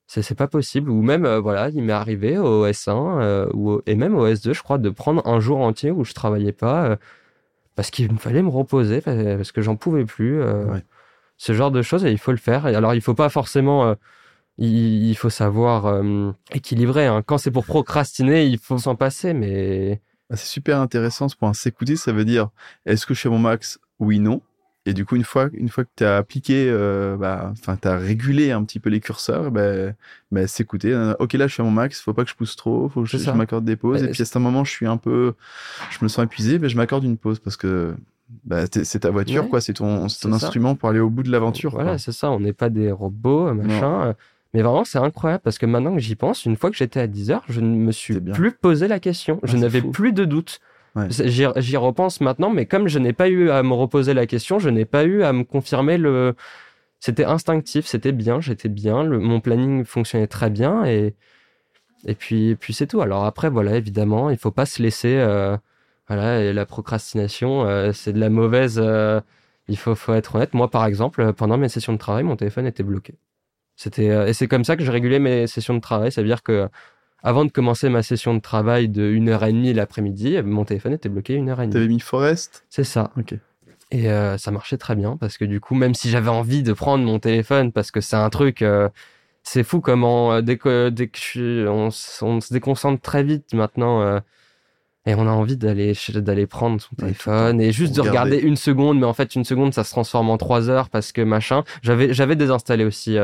c'est pas possible. Ou même euh, voilà il m'est arrivé au S1 euh, ou et même au S2 je crois de prendre un jour entier où je travaillais pas parce qu'il me fallait me reposer parce que j'en pouvais plus ce genre de choses et il faut le faire. Alors il faut pas forcément il, faut savoir euh, équilibrer. Hein. Quand c'est pour procrastiner, il faut s'en passer, mais... Ah, c'est super intéressant ce point. S'écouter, ça veut dire, est-ce que je fais mon max? Oui, non. Et du coup, une fois, une fois que tu as appliqué, euh, bah, enfin, tu as régulé un petit peu les curseurs, bah, bah, s'écouter. Euh, ok, là, je suis à mon max, faut pas que je pousse trop, faut que je, m'accorde des pauses. et puis, à un moment, je suis un peu, je me sens épuisé, mais je m'accorde une pause parce que bah, c'est ta voiture, quoi. C'est ton, ton instrument pour aller au bout de l'aventure. Voilà, c'est ça. On n'est pas des robots, machin. Mais vraiment, c'est incroyable parce que maintenant que j'y pense, une fois que j'étais à 10 heures, je ne me suis plus posé la question. je ah, n'avais plus de doute. J'y repense maintenant, mais comme je n'ai pas eu à me reposer la question, je n'ai pas eu à me confirmer le. C'était instinctif, c'était bien, j'étais bien, le... mon planning fonctionnait très bien et et puis puis c'est tout. Alors après, voilà, évidemment, il faut pas se laisser. Euh... Voilà, et la procrastination, euh, c'est de la mauvaise. Euh, il faut faut être honnête. Moi, par exemple, pendant mes sessions de travail, mon téléphone était bloqué. C'était euh, et c'est comme ça que je régulais mes sessions de travail. Ça veut dire que avant de commencer ma session de travail de 1h30 l'après-midi, mon téléphone était bloqué une heure et demie. T'avais mis Forest? C'est ça. Ok. Et euh, ça marchait très bien parce que du coup, même si j'avais envie de prendre mon téléphone parce que c'est un truc, euh, c'est fou comment dès que dès que on, on, se déconcentre très vite maintenant et on a envie d'aller d'aller prendre son téléphone et juste de regarder une seconde, mais en fait une seconde ça se transforme en trois heures parce que machin. J'avais j'avais désinstallé aussi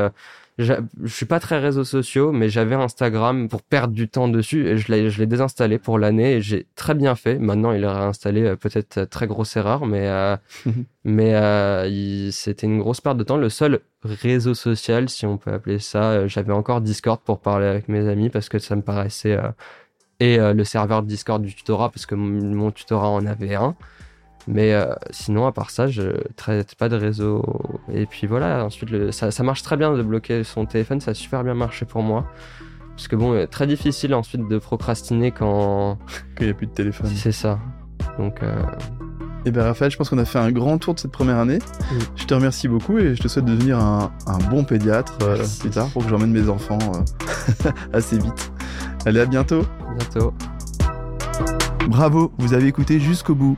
je suis pas très réseaux sociaux, mais j'avais Instagram pour perdre du temps dessus et je l'ai, je l'ai désinstallé pour l'année et j'ai très bien fait. Maintenant, il est réinstallé, euh, peut-être euh, très grosse erreur, mais euh, mais euh, c'était une grosse perte de temps. Le seul réseau social, si on peut appeler ça, j'avais encore Discord pour parler avec mes amis parce que ça me paraissait et le serveur Discord du tutorat parce que mon tutorat en avait un. Mais euh, sinon, à part ça, je traite pas de réseau. Et puis voilà, ensuite, ça, ça, marche très bien de bloquer son téléphone, ça a super bien marché pour moi. Parce que bon, euh, très difficile ensuite de procrastiner quand. Qu'il n'y a plus de téléphone. C'est ça. Donc. Euh... Et bien Raphaël, je pense qu'on a fait un grand tour de cette première année. Je te remercie beaucoup et je te souhaite de devenir un, un bon pédiatre euh, plus tard pour que j'emmène mes enfants euh, assez vite. Allez, à bientôt. Bientôt. Bravo, vous avez écouté jusqu'au bout.